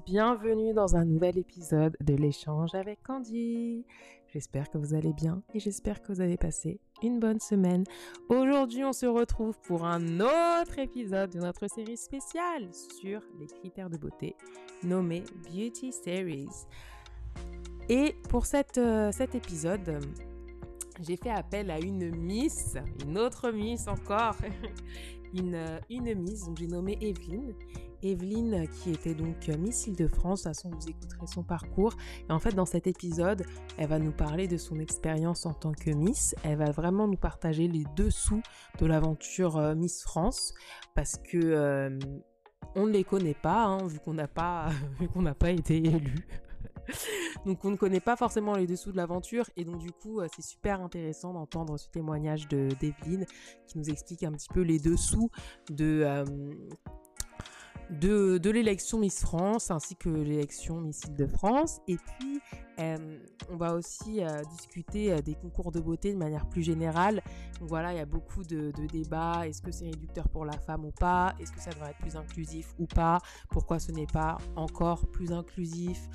bienvenue dans un nouvel épisode de l'échange avec Candy. J'espère que vous allez bien et j'espère que vous avez passé une bonne semaine. Aujourd'hui, on se retrouve pour un autre épisode de notre série spéciale sur les critères de beauté nommée Beauty Series. Et pour euh, cet épisode, j'ai fait appel à une Miss, une autre Miss encore, une, une Miss, donc j'ai nommé Evelyne. Evelyne qui était donc Miss Île-de-France, de toute façon vous écouterez son parcours. Et en fait dans cet épisode, elle va nous parler de son expérience en tant que Miss. Elle va vraiment nous partager les dessous de l'aventure euh, Miss France parce que euh, on ne les connaît pas, hein, vu qu'on n'a pas, été élu. donc on ne connaît pas forcément les dessous de l'aventure et donc du coup euh, c'est super intéressant d'entendre ce témoignage de d'Evelyne qui nous explique un petit peu les dessous de euh, de, l'élection Miss France ainsi que l'élection Miss Île-de-France. Et puis, on va aussi discuter des concours de beauté de manière plus générale. Donc voilà, il y a beaucoup de, débats. Est-ce que c'est réducteur pour la femme ou pas? Est-ce que ça devrait être plus inclusif ou pas? Pourquoi ce n'est pas encore plus inclusif?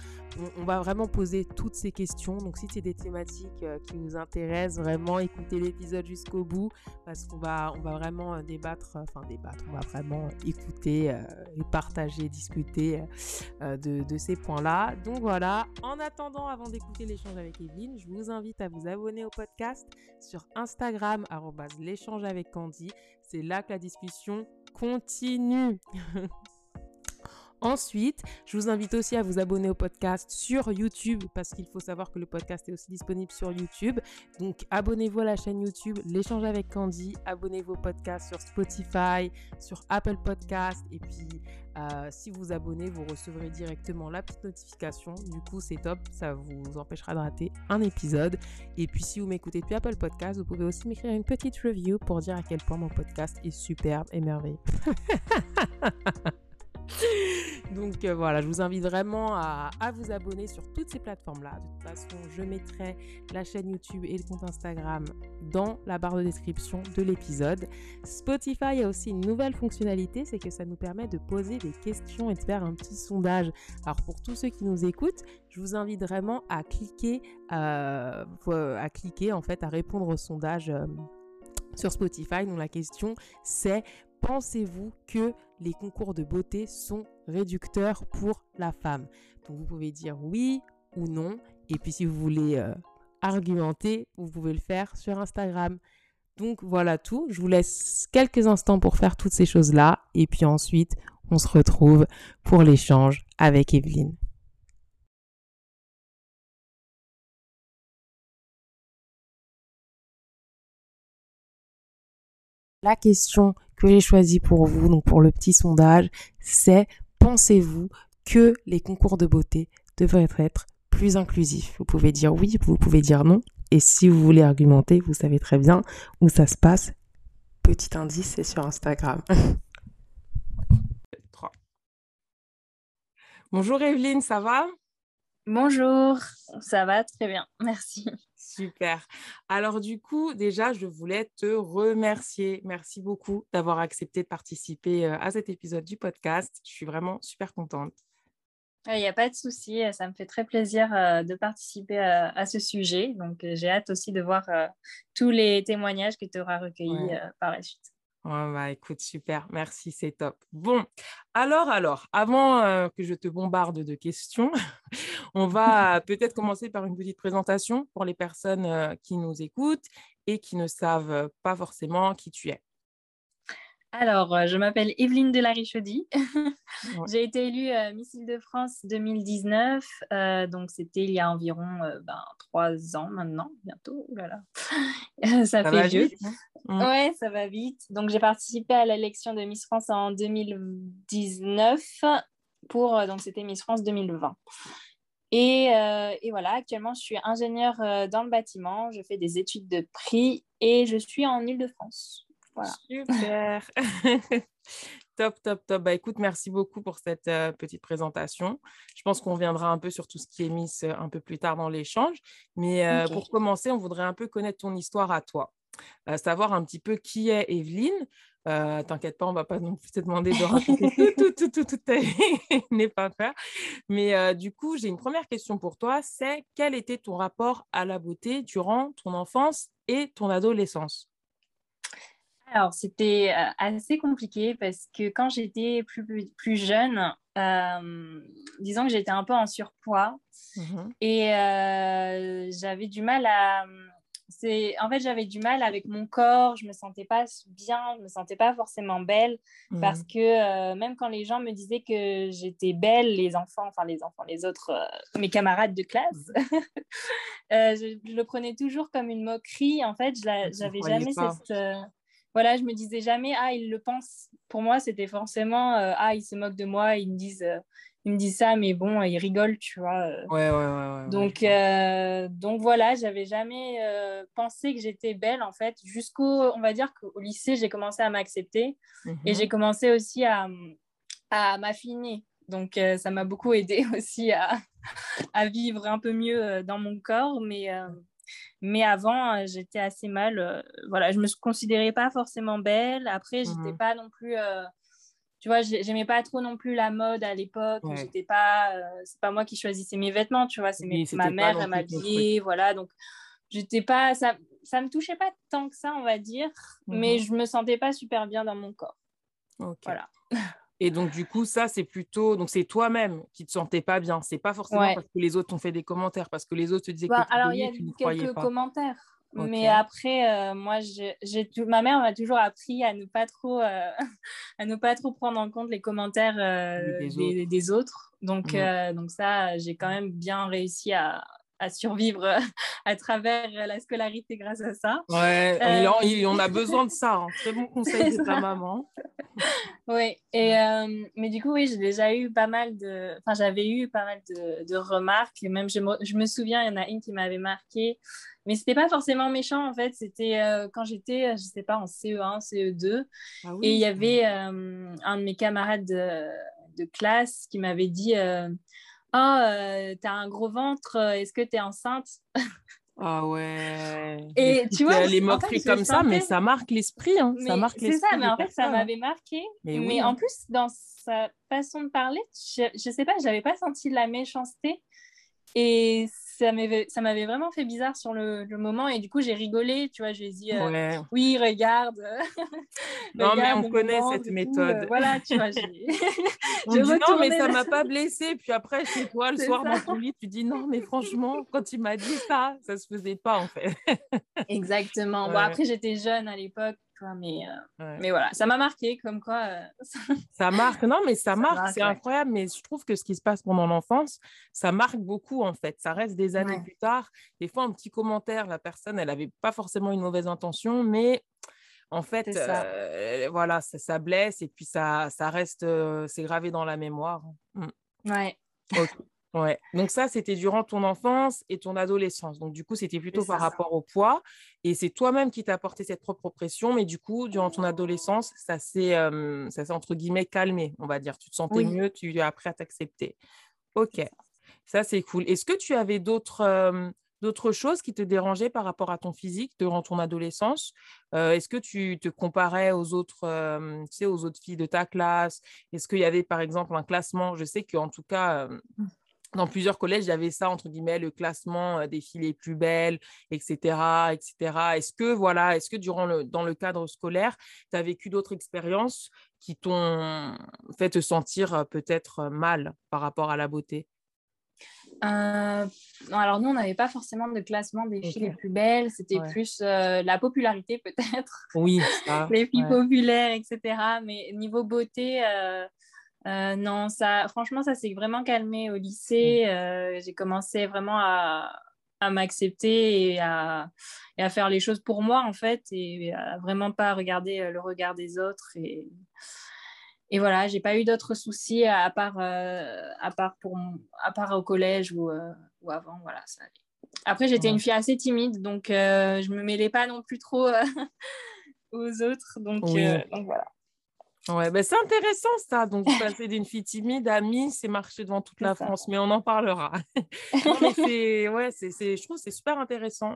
On, va vraiment poser toutes ces questions. Donc si c'est des thématiques qui nous intéressent, vraiment écoutez l'épisode jusqu'au bout parce qu'on va, on va vraiment débattre, enfin débattre, on va vraiment écouter et partager, discuter de ces points-là. Donc voilà, en attendant avant d'écouter l'échange avec Evelyne, je vous invite à vous abonner au podcast sur Instagram, l'échange avec Candy. C'est là que la discussion continue. Ensuite, je vous invite aussi à vous abonner au podcast sur YouTube parce qu'il faut savoir que le podcast est aussi disponible sur YouTube. Donc, abonnez-vous à la chaîne YouTube L'échange avec Candy. Abonnez-vous au podcast sur Spotify, sur Apple Podcast. Et puis, euh, si vous abonnez, vous recevrez directement la petite notification. Du coup, c'est top. Ça vous empêchera de rater un épisode. Et puis, si vous m'écoutez depuis Apple Podcast, vous pouvez aussi m'écrire une petite review pour dire à quel point mon podcast est superbe et merveilleux. Donc euh, voilà, je vous invite vraiment à, vous abonner sur toutes ces plateformes-là. De toute façon, je mettrai la chaîne YouTube et le compte Instagram dans la barre de description de l'épisode. Spotify a aussi une nouvelle fonctionnalité, c'est que ça nous permet de poser des questions et de faire un petit sondage. Alors pour tous ceux qui nous écoutent, je vous invite vraiment à cliquer, euh, à cliquer en fait, à répondre au sondage. Euh, sur Spotify. Donc la question c'est pensez-vous que les concours de beauté sont réducteurs pour la femme? Donc vous pouvez dire oui ou non. Et puis si vous voulez euh, argumenter, vous pouvez le faire sur Instagram. Donc voilà tout. Je vous laisse quelques instants pour faire toutes ces choses-là. Et puis ensuite, on se retrouve pour l'échange avec Evelyne. La question que j'ai choisie pour vous, donc pour le petit sondage, c'est pensez-vous que les concours de beauté devraient être plus inclusifs? Vous pouvez dire oui, vous pouvez dire non. Et si vous voulez argumenter, vous savez très bien où ça se passe. Petit indice, c'est sur Instagram. 3. Bonjour Evelyne, ça va? Bonjour, ça va très bien, merci. Super. Alors du coup, déjà, je voulais te remercier. Merci beaucoup d'avoir accepté de participer à cet épisode du podcast. Je suis vraiment super contente. Il n'y a pas de souci, ça me fait très plaisir de participer à, ce sujet. Donc j'ai hâte aussi de voir tous les témoignages que tu auras recueillis ouais. par la suite. Ouais, bah, écoute, super, merci, c'est top. Bon, alors, alors, avant euh, que je te bombarde de questions, on va peut-être commencer par une petite présentation pour les personnes euh, qui nous écoutent et qui ne savent pas forcément qui tu es. Alors, euh, je m'appelle Evelyne Delary-Chaudy. ouais. J'ai été élue euh, Miss Île-de-France 2019. Euh, donc, c'était il y a environ euh, ben, trois ans maintenant, bientôt. Oh là là. ça, ça, fait vieux. Vite, hein? Ouais, ça va vite. Donc, j'ai participé à l'élection de Miss France en 2019 pour, donc, c'était Miss France 2020. Et, euh, et, voilà, actuellement, je suis ingénieure dans le bâtiment. Je fais des études de prix et je suis en Île-de-France. Voilà. Super. top, top, top. Bah, écoute, merci beaucoup pour cette euh, petite présentation. Je pense qu'on viendra un peu sur tout ce qui est euh, un peu plus tard dans l'échange. Mais euh, okay. pour commencer, on voudrait un peu connaître ton histoire à toi. savoir un petit peu qui est Evelyne. Euh, t'inquiète pas, on va pas non plus te demander de raconter tout, tout, tout, tout, ta n'est pas faire. Mais euh, du coup, j'ai une première question pour toi, c'est quel était ton rapport à la beauté durant ton enfance et ton adolescence? Alors, c'était assez compliqué parce que quand j'étais plus, plus, jeune, disons que j'étais un peu en surpoids mmh et j'avais du mal à c'est en fait j'avais du mal avec mon corps je me sentais pas bien je me sentais pas forcément belle mmh. parce que euh, même quand les gens me disaient que j'étais belle les enfants enfin les enfants les autres euh, mes camarades de classe mmh. euh, je, le prenais toujours comme une moquerie en fait je j'avais jamais cette voilà je me disais jamais ah ils le pensent pour moi c'était forcément ah ils se moquent de moi ils me disent il me dit ça, mais bon, il rigole, tu vois. Euh. Ouais, ouais, ouais. donc, euh, donc voilà, j'avais jamais euh, pensé que j'étais belle, en fait, jusqu'au, on va dire qu'au lycée, j'ai commencé à m'accepter et j'ai mhm. commencé aussi à, à m'affiner. Donc, ça m'a beaucoup aidé aussi à, à, vivre un peu mieux dans mon corps, mais, mais avant, j'étais assez mal. voilà, je me considérais pas forcément belle. Après, j'étais mhm. pas non plus tu vois, j'aimais pas trop non plus la mode à l'époque. J'étais pas, euh, c'est pas moi qui choisissais mes vêtements, tu vois, c'est ma mère, elle m'habillait, voilà. Donc, j'étais pas, ça, ça me touchait pas tant que ça, on va dire, mais mhm. je me sentais pas super bien dans mon corps. Voilà. Et donc, du coup, ça, c'est plutôt. Donc, c'est toi-même qui te sentais pas bien. C'est pas forcément parce que les autres t'ont fait des commentaires, parce que les autres te disaient bah, que alors, il y a quelques commentaires. Mais après, euh, moi, j'ai ma mère m'a toujours appris à ne pas trop, euh, à ne pas trop prendre en compte les commentaires euh, des, autres. Donc, mmh. donc ça, j'ai quand même bien réussi à, à survivre à travers la scolarité grâce à ça. Ouais, on a besoin de ça. Hein. Très bon conseil de ta maman. oui, et, mais du coup, oui, j'ai déjà eu pas mal de... Enfin, j'avais eu pas mal de, de remarques. Même, je je me souviens, il y en a une qui m'avait marqué. Mais c'était pas forcément méchant en fait, c'était euh, quand j'étais, je sais pas, en CE1, CE2. Ah et il y avait euh, un de mes camarades de, de classe qui m'avait dit euh, Oh, t'as un gros ventre, est-ce que t'es enceinte Ah ouais. Et tu vois, les moqueries comme ça, mais ça marque l'esprit. Hein. Ça marque C'est ça, mais en fait, ça m'avait marqué. Mais, en plus, dans sa façon de parler, je, je sais pas, j'avais pas senti de la méchanceté. Et ça m'avait vraiment fait bizarre sur le, moment et du coup j'ai rigolé tu vois je lui ai dit euh, oui regarde. Non mais on connaît cette méthode euh, voilà tu vois on dit non mais ça m'a pas blessé. Puis après chez toi le soir dans ton lit tu dis non mais franchement quand il m'a dit ça ça se faisait pas en fait. Exactement. Bon après j'étais jeune à l'époque mais, euh, mais voilà, ça m'a marqué comme quoi. Euh, ça marque, non, mais ça, marque, c'est incroyable. Mais je trouve que ce qui se passe pendant l'enfance, ça marque beaucoup en fait. Ça reste des années plus tard. Des fois, un petit commentaire, la personne, elle n'avait pas forcément une mauvaise intention, mais en fait, euh, voilà, ça, ça, blesse et puis ça, ça reste, c'est gravé dans la mémoire. Mmh. Ouais. Ouais. Donc ça, c'était durant ton enfance et ton adolescence. Donc du coup, c'était plutôt par rapport au poids. Et c'est toi-même qui t'as apporté cette propre pression. Mais du coup, durant ton adolescence, ça s'est, ça s'est entre guillemets calmé, on va dire. Tu te sentais mieux, tu es appris à t'accepter. Ok, ça c'est cool. Est-ce que tu avais d'autres, d'autres choses qui te dérangeaient par rapport à ton physique durant ton adolescence? Est-ce que tu te comparais aux autres, tu sais, aux autres filles de ta classe? Est-ce qu'il y avait par exemple un classement? Je sais qu'en tout cas, mmh dans plusieurs collèges, il y avait ça, entre guillemets, le classement des filles les plus belles, etc. etc. Est-ce que, voilà, est-ce que durant le, dans le cadre scolaire, tu as vécu d'autres expériences qui t'ont fait te sentir peut-être mal par rapport à la beauté? Euh, alors nous, on n'avait pas forcément de classement des filles les plus belles, c'était plus la popularité peut-être. Oui, les filles populaires, etc. Mais niveau beauté, euh, non, ça, franchement, ça s'est vraiment calmé au lycée. Mm. Euh, j'ai commencé vraiment à, m'accepter et à, faire les choses pour moi, en fait, et à vraiment pas regarder euh, le regard des autres. Et, et voilà, j'ai pas eu d'autres soucis à part, à, part pour, à part au collège ou, ou avant. Voilà, ça Après, j'étais une fille assez timide, donc je me mêlais pas non plus trop aux autres. Donc, donc voilà. Ouais, ben c'est intéressant ça. Donc, passer d'une fille timide à Miss et marcher devant toute la France, mais on en parlera. c'est, ouais, c'est, je trouve que c'est super intéressant.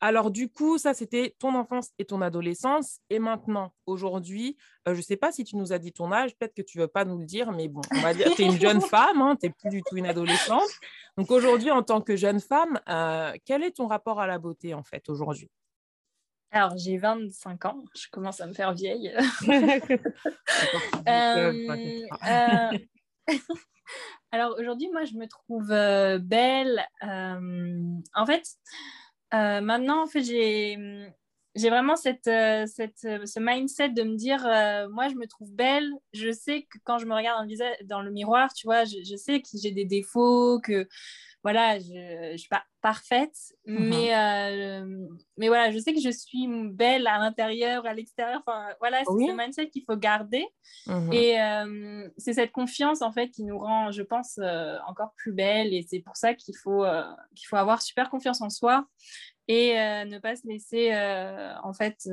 Alors, du coup, ça, c'était ton enfance et ton adolescence. Et maintenant, aujourd'hui, euh, je ne sais pas si tu nous as dit ton âge, peut-être que tu ne veux pas nous le dire, mais bon, on va dire, tu es une jeune femme, hein, tu n'es plus du tout une adolescente. Donc, aujourd'hui, en tant que jeune femme, euh, quel est ton rapport à la beauté, en fait, aujourd'hui? Alors, j'ai 25 ans, je commence à me faire vieille. Euh, euh, alors, aujourd'hui, moi, je me trouve euh, belle. en fait, maintenant, en fait, j'ai j'ai vraiment cette, cette, ce mindset de me dire, moi, je me trouve belle. Je sais que quand je me regarde dans le, visage, dans le miroir, tu vois, je, je sais que j'ai des défauts, que voilà, je ne suis pas parfaite, mmh mais, euh, mais voilà, je sais que je suis belle à l'intérieur, à l'extérieur. Enfin, voilà, c'est ce mindset qu'il faut garder. Mmh et euh, c'est cette confiance, en fait, qui nous rend, je pense, euh, encore plus belle. Et c'est pour ça qu'il faut, qu'il faut avoir super confiance en soi et ne pas se laisser, en fait,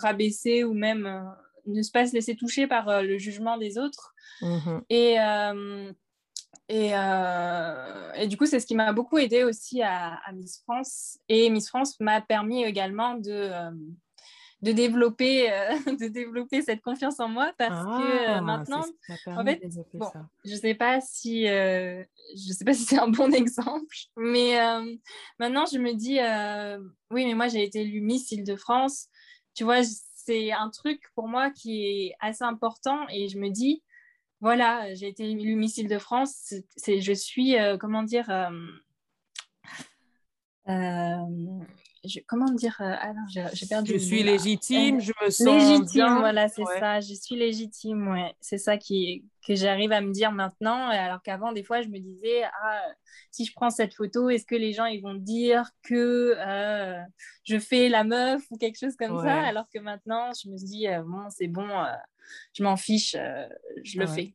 rabaisser ou même ne pas se laisser toucher par le jugement des autres. Mmh et et, euh, et, du coup, c'est ce qui m'a beaucoup aidé aussi à, Miss France. Et Miss France m'a permis également de, euh, de, développer, euh, de développer cette confiance en moi parce que ah, maintenant, en fait, bon, je sais pas si je sais pas si c'est un bon exemple, mais maintenant je me dis, oui, mais moi j'ai été élue Miss Île-de-France. Tu vois, c'est un truc pour moi qui est assez important et je me dis, voilà, j'ai été élu Missile de France. Je suis, euh, comment dire, euh, euh, comment dire, alors j'ai, perdu. Je suis légitime, je me sens légitime. Voilà, c'est ça. Je suis légitime. Ouais, c'est ça qui que j'arrive à me dire maintenant. Alors qu'avant, des fois, je me disais, ah, si je prends cette photo, est-ce que les gens ils vont dire que je fais la meuf ou quelque chose comme ça? Alors que maintenant, je me dis, bon, c'est bon je m'en fiche, euh, je le fais.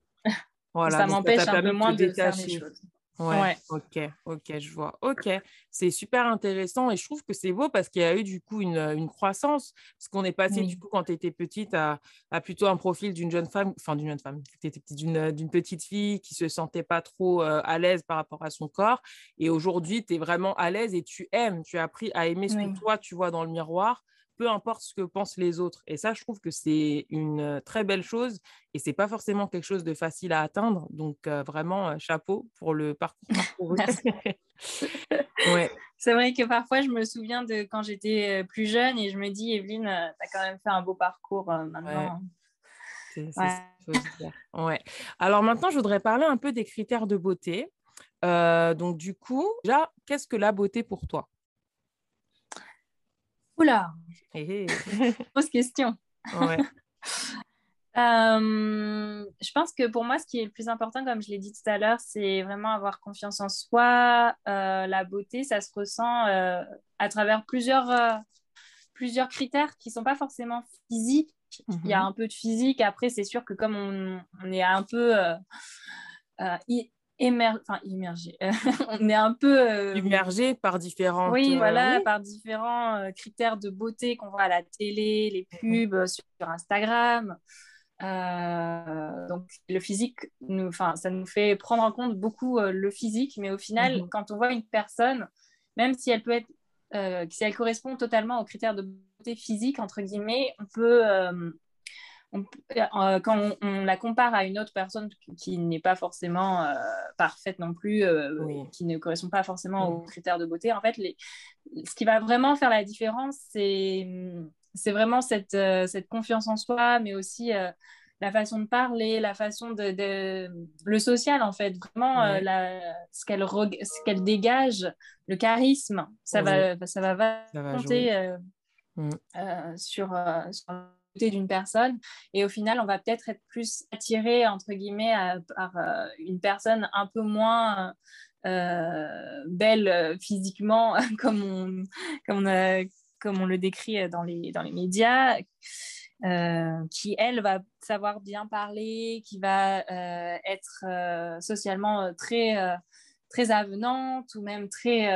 Voilà, ça m'empêche un peu moins de, faire les choses. Ouais, ok, ok, je vois. Ok, c'est super intéressant et je trouve que c'est beau parce qu'il y a eu du coup une, une croissance, parce qu'on est passé du coup quand tu étais petite à, à, plutôt un profil d'une jeune femme, enfin d'une jeune femme, d'une petite fille qui se sentait pas trop euh, à l'aise par rapport à son corps. Et aujourd'hui tu es vraiment à l'aise et tu aimes, tu as appris à aimer ce que toi tu vois dans le miroir peu importe ce que pensent les autres. Et ça, je trouve que c'est une euh, très belle chose et c'est pas forcément quelque chose de facile à atteindre. Donc, euh, vraiment, euh, chapeau pour le parcours ouais. C'est vrai que parfois, je me souviens de quand j'étais plus jeune et je me dis, Evelyne, tu as quand même fait un beau parcours maintenant. Ouais. Alors maintenant, je voudrais parler un peu des critères de beauté. donc du coup, déjà, qu'est-ce que la beauté pour toi? Oula Grosse question. Euh, je pense que pour moi, ce qui est le plus important, comme je l'ai dit tout à l'heure, c'est vraiment avoir confiance en soi. Euh, la beauté, ça se ressent euh, à travers plusieurs, plusieurs critères qui ne sont pas forcément physiques. Il y a mhm. un peu de physique. Après, c'est sûr que comme on, on est un peu enfin, immergé. on est un peu euh, immergé par différents oui euh, voilà par différents euh, critères de beauté qu'on voit à la télé les pubs sur Instagram donc le physique nous enfin ça nous fait prendre en compte beaucoup le physique mais au final mhm. quand on voit une personne même si elle peut être si elle correspond totalement aux critères de beauté physique entre guillemets on peut euh, quand on, la compare à une autre personne qui, n'est pas forcément euh, parfaite non plus, euh, qui ne correspond pas forcément aux critères de beauté, en fait, les, ce qui va vraiment faire la différence, c'est, c'est vraiment cette, cette confiance en soi, mais aussi la façon de parler, la façon de, le social en fait, vraiment la, ce qu'elle ce qu'elle dégage, le charisme, ça va ça va, compter mm. sur, sur d'une personne. Et au final on va peut-être être plus attiré entre guillemets par euh, une personne un peu moins euh, belle euh, physiquement comme on, comme, on comme on le décrit dans les, dans les médias qui elle va savoir bien parler qui va être socialement très très avenante ou même très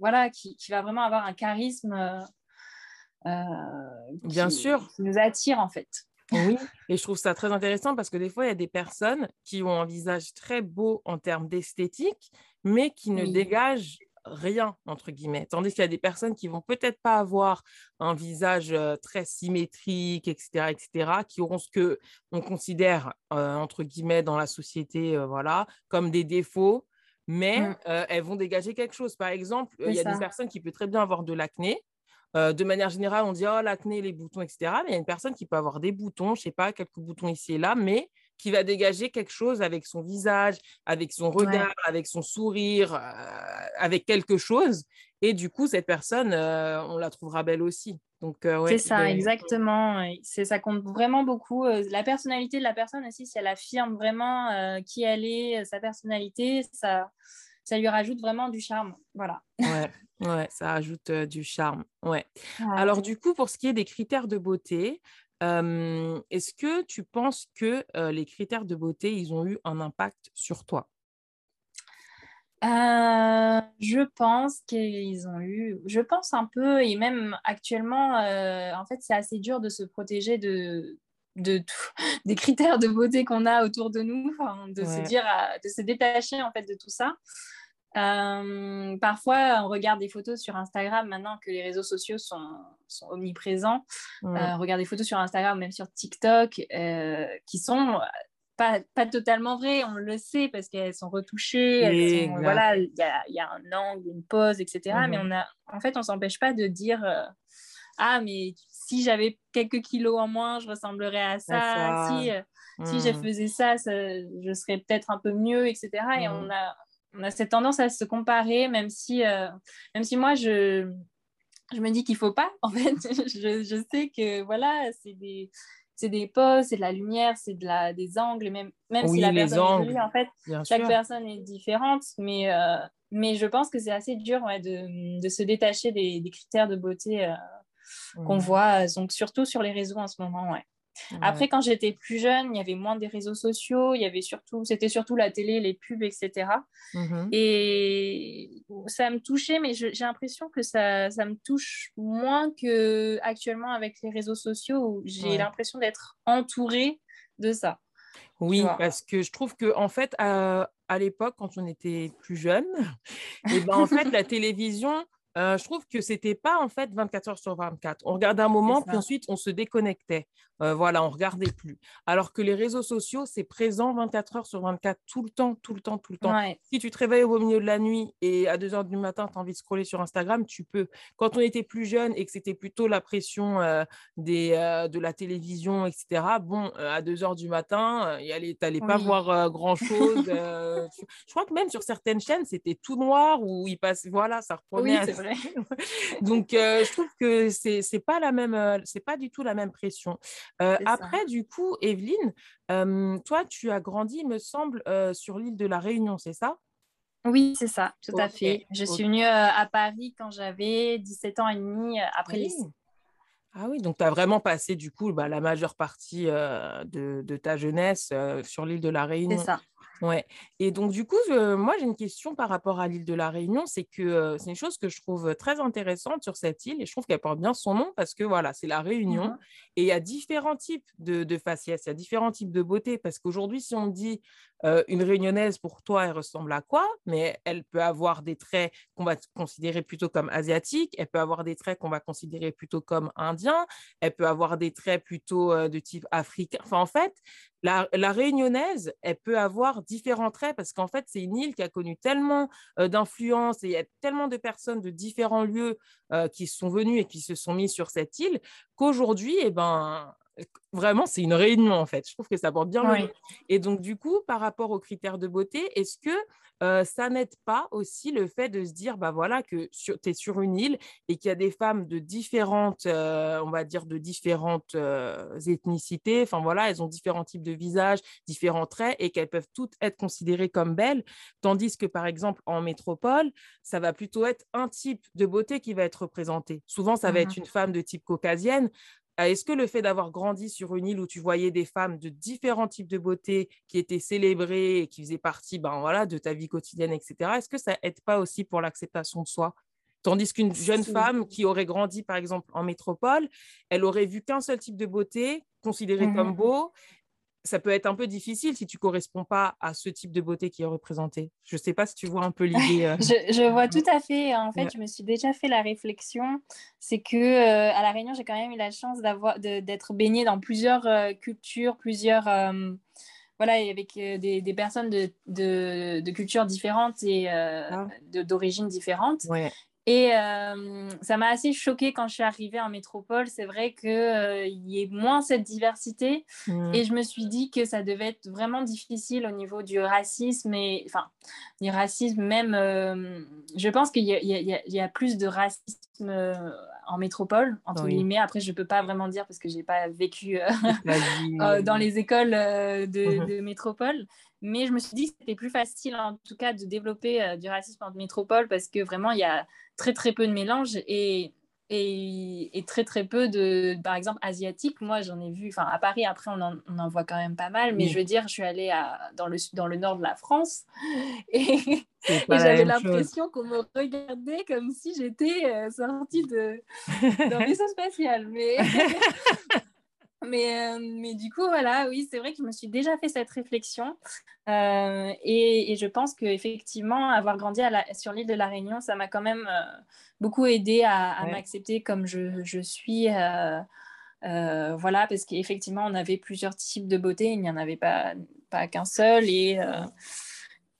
voilà qui, qui, va vraiment avoir un charisme euh, Bien sûr. Qui nous attire en fait. Oui, et je trouve ça très intéressant parce que des fois, il y a des personnes qui ont un visage très beau en termes d'esthétique, mais qui ne dégagent rien, entre guillemets. Tandis qu'il y a des personnes qui vont peut-être pas avoir un visage très symétrique, etc., etc., qui auront ce que on considère, entre guillemets, dans la société, voilà, comme des défauts, mais mmh. elles vont dégager quelque chose. Par exemple, il y a des personnes qui peuvent très bien avoir de l'acné. De manière générale, on dit oh l'acné, les boutons, etc. Mais il y a une personne qui peut avoir des boutons, je sais pas, quelques boutons ici et là, mais qui va dégager quelque chose avec son visage, avec son regard, avec son sourire, euh, avec quelque chose. Et du coup, cette personne, euh, on la trouvera belle aussi. Donc, euh, c'est ça, exactement. C'est ça compte vraiment beaucoup. La personnalité de la personne aussi, si elle affirme vraiment qui elle est, sa personnalité, ça, ça lui rajoute vraiment du charme. Voilà. Ouais, ouais ça ajoute du charme. Ouais. Alors, du coup, pour ce qui est des critères de beauté, est-ce que tu penses que les critères de beauté, ils ont eu un impact sur toi? Je pense qu'ils ont eu, je pense un peu, et même actuellement, en fait, c'est assez dur de se protéger de, de des critères de beauté qu'on a autour de nous, de se dire, de se détacher en fait de tout ça. Euh, parfois, on regarde des photos sur Instagram maintenant que les réseaux sociaux sont, sont omniprésents. Euh, on regarde des photos sur Instagram, même sur TikTok, euh, qui sont pas, pas, totalement vraies, on le sait, parce qu'elles sont retouchées. voilà, il y a, y a, un angle, une pose, etc. Mais mhm. on a, en fait, on s'empêche pas de dire Ah, mais si j'avais quelques kilos en moins, je ressemblerais à ça. Si, si je mhm. faisais ça, ça, je serais peut-être un peu mieux, etc. Et on mhm. a on a cette tendance à se comparer, même si, euh, même si moi, je, je me dis qu'il ne faut pas. En fait, je, je, sais que voilà, c'est des, c'est des poses, c'est de la lumière, c'est de la, des angles, même, même si la personne est en fait, chaque personne est différente, mais, euh, mais je pense que c'est assez dur ouais, de, de, se détacher des, des critères de beauté euh, qu'on voit, donc surtout sur les réseaux en ce moment. Ouais. Après, quand j'étais plus jeune, il y avait moins des réseaux sociaux, il y avait surtout, c'était surtout la télé, les pubs, etc. Et mmh ça me touchait, mais j'ai l'impression que ça, ça, me touche moins que actuellement avec les réseaux sociaux où j'ai l'impression d'être entourée de ça. Oui, parce que je trouve que en fait, à, à l'époque, quand on était plus jeune, et eh ben, en fait, la télévision je trouve que c'était pas en fait 24 heures sur 24. On regardait un moment, puis ensuite on se déconnectait. voilà, on regardait plus. Alors que les réseaux sociaux, c'est présent 24 heures sur 24, tout le temps, tout le temps, tout le temps. Si tu te réveilles au milieu de la nuit et à 2 heures du matin, tu as envie de scroller sur Instagram, tu peux. Quand on était plus jeune et que c'était plutôt la pression des, de la télévision, etc., bon, à 2 heures du matin, tu n'allais pas voir grand-chose. je crois que même sur certaines chaînes, c'était tout noir où il passe, voilà, ça reprenait. Oui, Donc, euh, je trouve que c'est c'est pas la même, euh, c'est pas du tout la même pression. Euh, après, du coup, Evelyne, toi, tu as grandi, il me semble, sur l'île de la Réunion, c'est ça? Oui, c'est ça, tout à fait. Je suis venue à Paris quand j'avais 17 ans et demi après oui. lycée. Ah oui, donc tu as vraiment passé du coup bah, la majeure partie de, de, ta jeunesse sur l'île de la Réunion. C'est ça. Ouais. Et donc, du coup, moi, j'ai une question par rapport à l'île de la Réunion. C'est que c'est une chose que je trouve très intéressante sur cette île et je trouve qu'elle porte bien son nom parce que voilà, c'est la Réunion mmh et il y a différents types de, de faciès, il y a différents types de beauté parce qu'aujourd'hui, si on dit une réunionnaise, pour toi, elle ressemble à quoi? Mais elle peut avoir des traits qu'on va considérer plutôt comme asiatiques, elle peut avoir des traits qu'on va considérer plutôt comme indiens, elle peut avoir des traits plutôt de type africain. Enfin, en fait, la, réunionnaise, elle peut avoir différents traits parce qu'en fait, c'est une île qui a connu tellement d'influence et il y a tellement de personnes de différents lieux qui sont venues et qui se sont mis sur cette île qu'aujourd'hui, eh ben, vraiment, c'est une réunion en fait. Je trouve que ça porte bien le Et donc, du coup, par rapport aux critères de beauté, est-ce que euh, ça n'aide pas aussi le fait de se dire, bah voilà, que tu es sur une île et qu'il y a des femmes de différentes, euh, on va dire, de différentes euh, ethnicités. Enfin voilà, elles ont différents types de visages, différents traits et qu'elles peuvent toutes être considérées comme belles. Tandis que, par exemple, en métropole, ça va plutôt être un type de beauté qui va être représenté. Souvent, ça va être mmh une femme de type caucasienne, est-ce que le fait d'avoir grandi sur une île où tu voyais des femmes de différents types de beauté qui étaient célébrées et qui faisaient partie ben, voilà, de ta vie quotidienne, etc., est-ce que ça aide pas aussi pour l'acceptation de soi? Tandis qu'une jeune femme qui aurait grandi, par exemple, en métropole, elle aurait vu qu'un seul type de beauté, considéré comme mmh beau. Ça peut être un peu difficile si tu corresponds pas à ce type de beauté qui est représenté. Je ne sais pas si tu vois un peu l'idée. Euh. je, vois tout à fait. En fait, je me suis déjà fait la réflexion. C'est que euh, à la Réunion, j'ai quand même eu la chance d'avoir d'être baignée dans plusieurs euh, cultures, plusieurs voilà, avec des, des, personnes de, de, de, cultures différentes et ah. d'origines différentes. Ouais. Et euh, ça m'a assez choqué quand je suis arrivée en métropole. C'est vrai qu'il euh, y ait moins cette diversité. Mmh. Et je me suis dit que ça devait être vraiment difficile au niveau du racisme. Et, enfin, du racisme même. Euh, je pense qu'il y, y, a plus de racisme en métropole, entre guillemets. Après, je ne peux pas vraiment dire parce que je n'ai pas vécu dans les écoles de, mmh de métropole. Mais je me suis dit que c'était plus facile, en tout cas, de développer du racisme en métropole parce que vraiment, il y a très très peu de mélange et, et, très très peu de, par exemple, asiatiques. Moi, j'en ai vu, enfin à Paris, après, on en, on en, voit quand même pas mal, mais je veux dire, je suis allée à, dans, le, dans le nord de la France et, j'avais l'impression qu'on me regardait comme si j'étais euh, sortie d'un vaisseau spatial. Mais Mais, euh, mais du coup, voilà, oui, c'est vrai que je me suis déjà fait cette réflexion. Euh, et, et, je pense qu'effectivement, avoir grandi à la, sur l'île de la Réunion, ça m'a quand même euh, beaucoup aidé à, m'accepter comme je, je suis. voilà, parce qu'effectivement, on avait plusieurs types de beauté, il n'y en avait pas, pas qu'un seul. Et.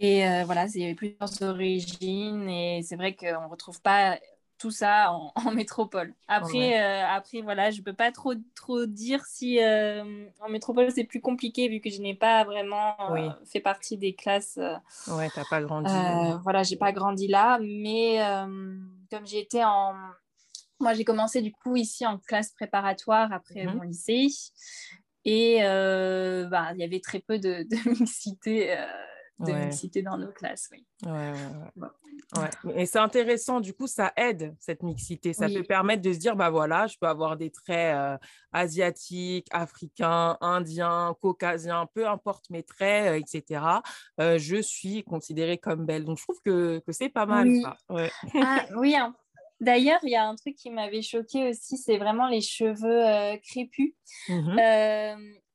Et voilà, il y avait plusieurs origines et c'est vrai qu'on ne retrouve pas tout ça en, métropole. Après, euh, après, voilà, je peux pas trop, trop dire si euh, en métropole c'est plus compliqué vu que je n'ai pas vraiment euh, fait partie des classes. ouais, t'as pas grandi. voilà, j'ai pas grandi là, mais comme j'ai été en. Moi, j'ai commencé du coup ici en classe préparatoire après mhm. mon lycée. Et bah, il y avait très peu de, de mixité de mixité dans nos classes. Oui. Ouais, ouais, Et c'est intéressant, du coup, ça aide cette mixité. Ça peut permettre de se dire, bah voilà, je peux avoir des traits euh, asiatiques, africains, indiens, caucasiens, peu importe mes traits, euh, etc. Euh, je suis considérée comme belle. Donc, je trouve que, que c'est pas mal. Oui, ça. Ah, oui hein. D'ailleurs, il y a un truc qui m'avait choqué aussi, c'est vraiment les cheveux crépus. Mmh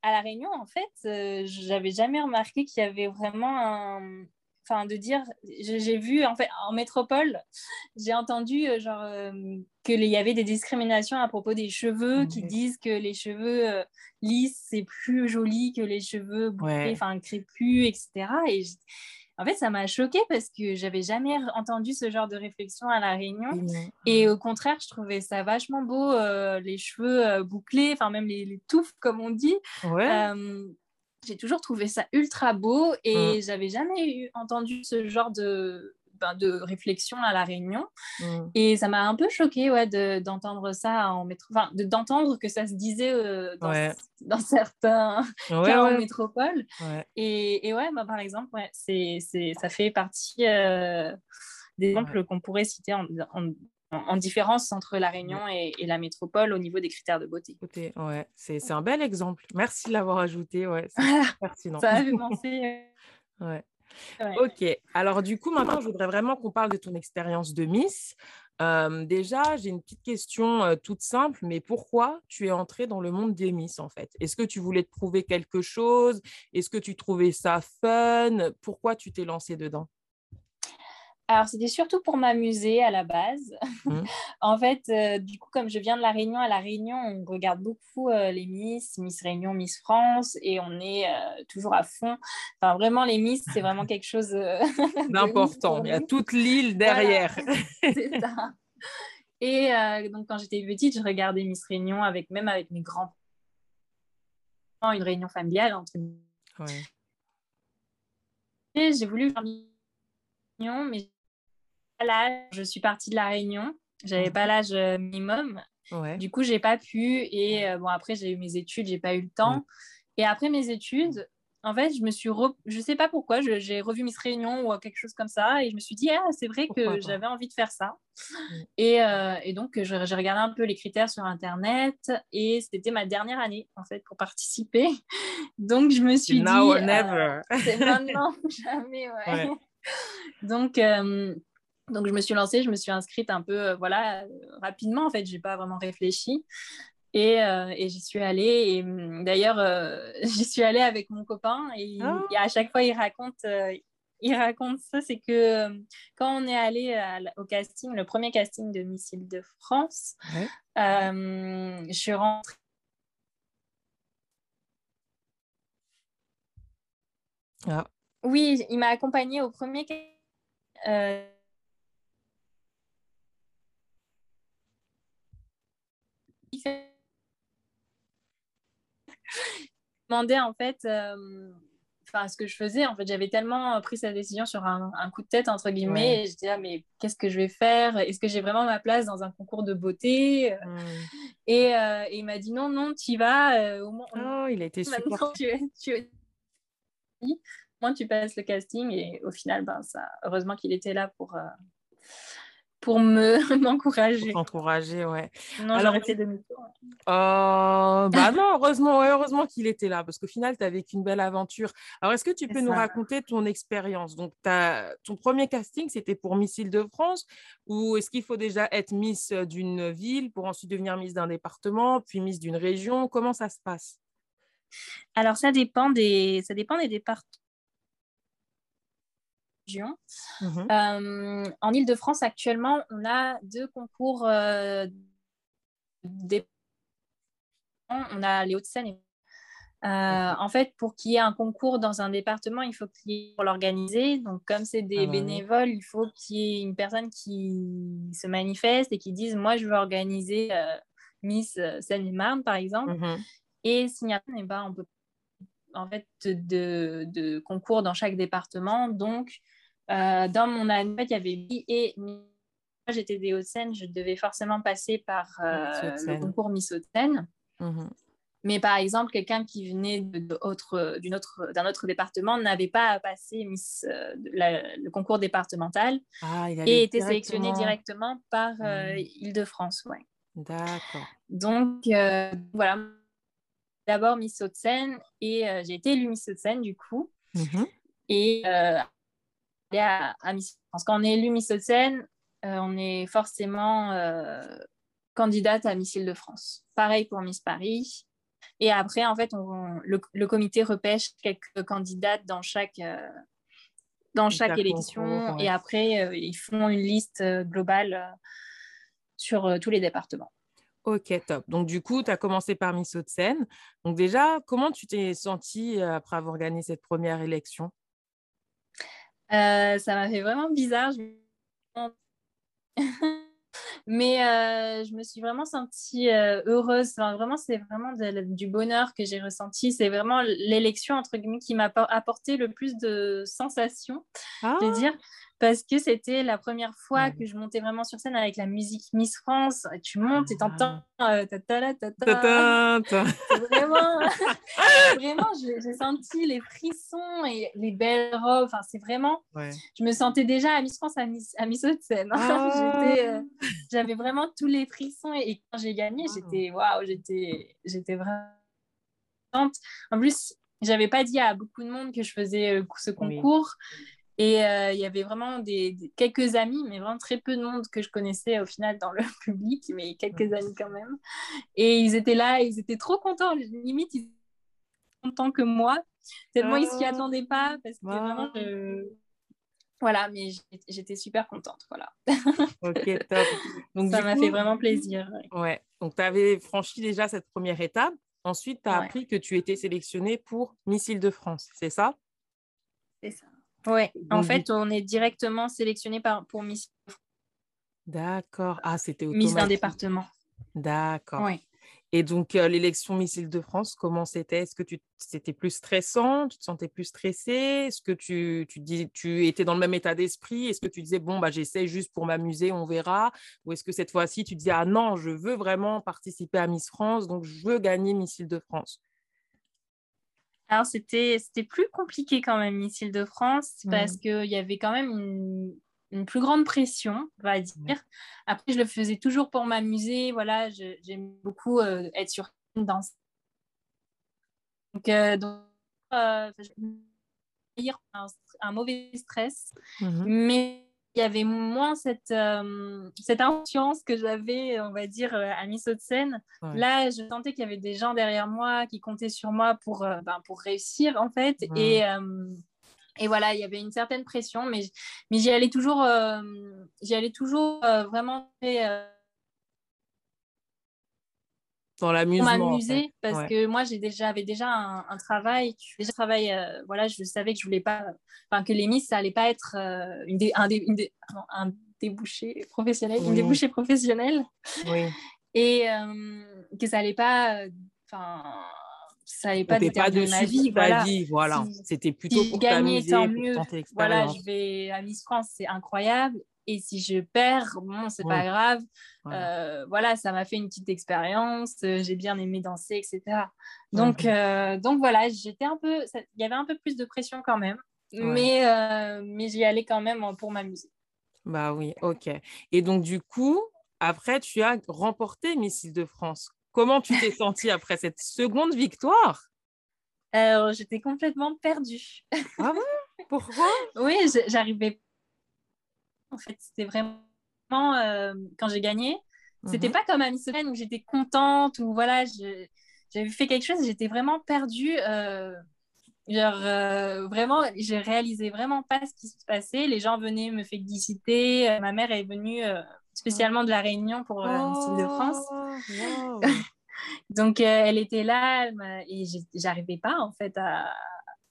à La Réunion, en fait, euh, j'avais jamais remarqué qu'il y avait vraiment un. Enfin, de dire, j'ai vu, en fait, en métropole, j'ai entendu, euh, genre, euh, qu'il y avait des discriminations à propos des cheveux, qui disent que les cheveux lisses, c'est plus joli que les cheveux bouclés, enfin, crépus, etc. Et en fait, ça m'a choquée parce que j'avais jamais entendu ce genre de réflexion à La Réunion. Et au contraire, je trouvais ça vachement beau, euh, les cheveux euh, bouclés, enfin même les, touffes, comme on dit. J'ai toujours trouvé ça ultra beau et mmh. j'avais jamais eu, entendu ce genre de, ben, de réflexion à la réunion. Mm. Et ça m'a un peu choqué ouais, d'entendre ça en métro... enfin, d'entendre que ça se disait euh, dans, dans, certains cas en métropole. Et, et, ouais, bah, par exemple, ouais, c'est, ça fait partie euh, des exemples qu'on pourrait citer en, en, différence entre la Réunion et, et, la métropole au niveau des critères de beauté. Ouais, c'est, un bel exemple. Merci de l'avoir ajouté. Ouais, c'est pertinent. ça a fait penser. ouais. Ok, alors du coup, maintenant, je voudrais vraiment qu'on parle de ton expérience de Miss. déjà, j'ai une petite question toute simple, mais pourquoi tu es entrée dans le monde des Miss en fait? Est-ce que tu voulais te prouver quelque chose? Est-ce que tu trouvais ça fun? Pourquoi tu t'es lancée dedans? Alors, c'était surtout pour m'amuser à la base. Mmh. en fait, euh, du coup, comme je viens de La Réunion, à La Réunion, on regarde beaucoup euh, les Miss, Miss Réunion, Miss France, et on est euh, toujours à fond. Enfin, vraiment, les Miss, c'est vraiment quelque chose d'important. Il y a toute l'île derrière. c'est ça. Et donc, quand j'étais petite, je regardais Miss Réunion, avec, même avec mes grands une réunion familiale entre ouais. J'ai voulu faire mais je suis partie de la Réunion. J'avais pas l'âge euh, minimum. Du coup, j'ai pas pu. Et euh, bon, après, j'ai eu mes études, j'ai pas eu le temps. Et après mes études, en fait, je me suis. Je sais pas pourquoi, j'ai revu Miss Réunion ou quelque chose comme ça. Et je me suis dit, ah, c'est vrai que j'avais envie de faire ça. Et, euh, et, donc, j'ai regardé un peu les critères sur Internet. Et c'était ma dernière année, en fait, pour participer. Donc, je me suis Now dit. Or never. c'est maintenant jamais, ouais. Donc, euh, Donc, je me suis lancée, je me suis inscrite un peu, voilà, rapidement. En fait, je n'ai pas vraiment réfléchi. Et, et j'y suis allée. Et hum, d'ailleurs, j'y suis allée avec mon copain. Et, ah. à chaque fois, il raconte, il raconte ça, c'est que euh, quand on est allé au casting, le premier casting de Missile de France, euh, je suis rentrée. Ah. Oui, il m'a accompagnée au premier Il demandait en fait euh, enfin ce que je faisais. En fait j'avais tellement pris cette décision sur un, coup de tête entre guillemets et je disais ah, mais qu'est-ce que je vais faire? Est-ce que j'ai vraiment ma place dans un concours de beauté? Hmm. et, euh, et, il m'a dit non non tu y vas euh, au moins oh il a été super. tu, tu, moi tu passes le casting. Et au final ben ça heureusement qu'il était là pour pour me m'encourager. M'encourager, ouais. Non, Alors, j'aurais fait demi-tour. Oh, bah non, heureusement, heureusement qu'il était là, parce qu'au final, tu as vécu une belle aventure. Alors, est-ce que tu peux nous raconter ton expérience? Donc, as... ton premier casting, c'était pour Miss Île-de-France, ou est-ce qu'il faut déjà être Miss d'une ville pour ensuite devenir Miss d'un département, puis Miss d'une région? Comment ça se passe? Alors, ça dépend des, ça dépend des départements Mmh euh, en Ile-de-France, actuellement, on a deux concours euh, On a les Hauts-de-Seine et euh, en fait, pour qu'il y ait un concours dans un département, il faut qu'il y ait pour l'organiser. Donc, comme c'est des ah bah bénévoles, il faut qu'il y ait une personne qui se manifeste et qui dise Moi, je veux organiser Miss Seine-et-Marne, par exemple. Mmh et s'il n'y a pas, eh ben, on peut en fait de, de, concours dans chaque département. Donc, euh, dans mon année, il y avait Mi et Mi. Moi, j'étais des Hauts-de-Seine, je devais forcément passer par euh, le concours Miss Hauts-de-Seine. Mhm. Mais par exemple, quelqu'un qui venait d'un autre, autre, département n'avait pas à passer Miss, euh, le concours départemental ah, et était sélectionné directement par mmh. Île-de-France. Ouais. D'accord. Donc, voilà. D'abord Miss Hauts-de-Seine et j'ai été élue Miss Hauts-de-Seine du coup. Mhm. Et à, Miss France. Quand on est élu Miss Seine, euh, on est forcément euh, candidate à Miss Île-de-France. Pareil pour Miss Paris. Et après, en fait, on, le, comité repêche quelques candidates dans chaque, euh, dans chaque élection. Et après, ils font une liste globale sur tous les départements. Ok, top. Donc, du coup, tu as commencé par Miss Hauts-de-Seine. Donc, déjà, comment tu t'es sentie après avoir gagné cette première élection? Euh, ça m'a fait vraiment bizarre. Mais euh, je me suis vraiment sentie euh, heureuse. vraiment, c'est vraiment du bonheur que j'ai ressenti. C'est vraiment l'élection, entre guillemets, qui m'a apporté le plus de sensations, je veux ah! dire parce que c'était la première fois que je montais vraiment sur scène avec la musique Miss France. Tu montes et t'entends euh, vraiment, vraiment, j'ai senti les frissons et les belles robes. Enfin, c'est vraiment, je me sentais déjà à Miss France, à Miss, à Miss Haute-Seine. Ah. Euh, j'avais vraiment tous les frissons et, quand j'ai gagné, j'étais waouh, j'étais, j'étais vraiment. En plus, j'avais pas dit à beaucoup de monde que je faisais euh, ce concours. Et euh, il y avait vraiment des, quelques amis, mais vraiment très peu de monde que je connaissais au final dans le public, mais quelques amis quand même. Et ils étaient là, ils étaient trop contents, limite ils étaient contents que moi, tellement ils s'y ah. attendaient pas, parce que vraiment, voilà, mais j'étais super contente, voilà. ok, top. Donc, Ça m'a fait vraiment plaisir. Ouais, donc tu avais franchi déjà cette première étape. Ensuite, tu as appris que tu étais sélectionnée pour Miss Île-de-France, c'est ça? C'est ça. Oui, en fait, on est directement sélectionné par, pour Miss. D'accord. Ah, c'était Miss d'un département. D'accord. Oui. Et donc, euh, l'élection Miss Île-de-France, comment c'était? Est-ce que tu c'était plus stressant? Tu te sentais plus stressé Est-ce que tu, tu, dis, tu étais dans le même état d'esprit? Est-ce que tu disais, bon, bah, j'essaie juste pour m'amuser, on verra? Ou est-ce que cette fois-ci, tu disais, ah non, je veux vraiment participer à Miss France, donc je veux gagner Miss Île-de-France? Alors, c'était plus compliqué quand même, Miss Île-de-France, parce mmh. qu'il y avait quand même une, plus grande pression, on va dire. Après, je le faisais toujours pour m'amuser. Voilà, j'aime beaucoup euh, être sur une danse. Donc, euh, donc euh, un, un, mauvais stress. Mmh mais il y avait moins cette, euh, cette influence que j'avais, on va dire, euh, à Miss Haute-Seine. Là, je sentais qu'il y avait des gens derrière moi qui comptaient sur moi pour, euh, ben, pour réussir, en fait. Et, et voilà, il y avait une certaine pression, mais, mais j'y allais toujours, j'y allais toujours vraiment dans l'amusement. Pour m'amuser, parce que moi, j'ai déjà, j'avais déjà un, travail. Je travail, euh, voilà, je savais que je voulais pas, enfin, que les Miss, ça allait pas être euh, une, un, un, débouché professionnel, une débouché professionnelle. Oui. Et euh, que ça allait pas, enfin, ça allait pas déterminer ma vie. Voilà. Vie, voilà. C'était plutôt si pour gagner, tant mieux. Voilà, je vais à Miss France, c'est incroyable. Et si je perds, bon, c'est pas grave. Euh, voilà, ça m'a fait une petite expérience. Euh, j'ai bien aimé danser, etc. Donc, euh, donc voilà, j'étais un peu. Il y avait un peu plus de pression quand même. Mais, mais j'y allais quand même pour m'amuser. Bah oui, ok. Et donc, du coup, après, tu as remporté Miss de France. Comment tu t'es sentie après cette seconde victoire? Alors, j'étais complètement perdue. Ah bon? Pourquoi? Oui, j'arrivais en fait. C'était vraiment euh, quand j'ai gagné. C'était mhm. pas comme à Miss où j'étais contente ou voilà, j'avais fait quelque chose, j'étais vraiment perdue. Euh, genre, euh, vraiment, j'ai réalisé vraiment pas ce qui se passait. Les gens venaient me féliciter. Ma mère est venue spécialement de la Réunion pour Miss de France. Oh, Donc, elle était là et j'arrivais pas en fait à,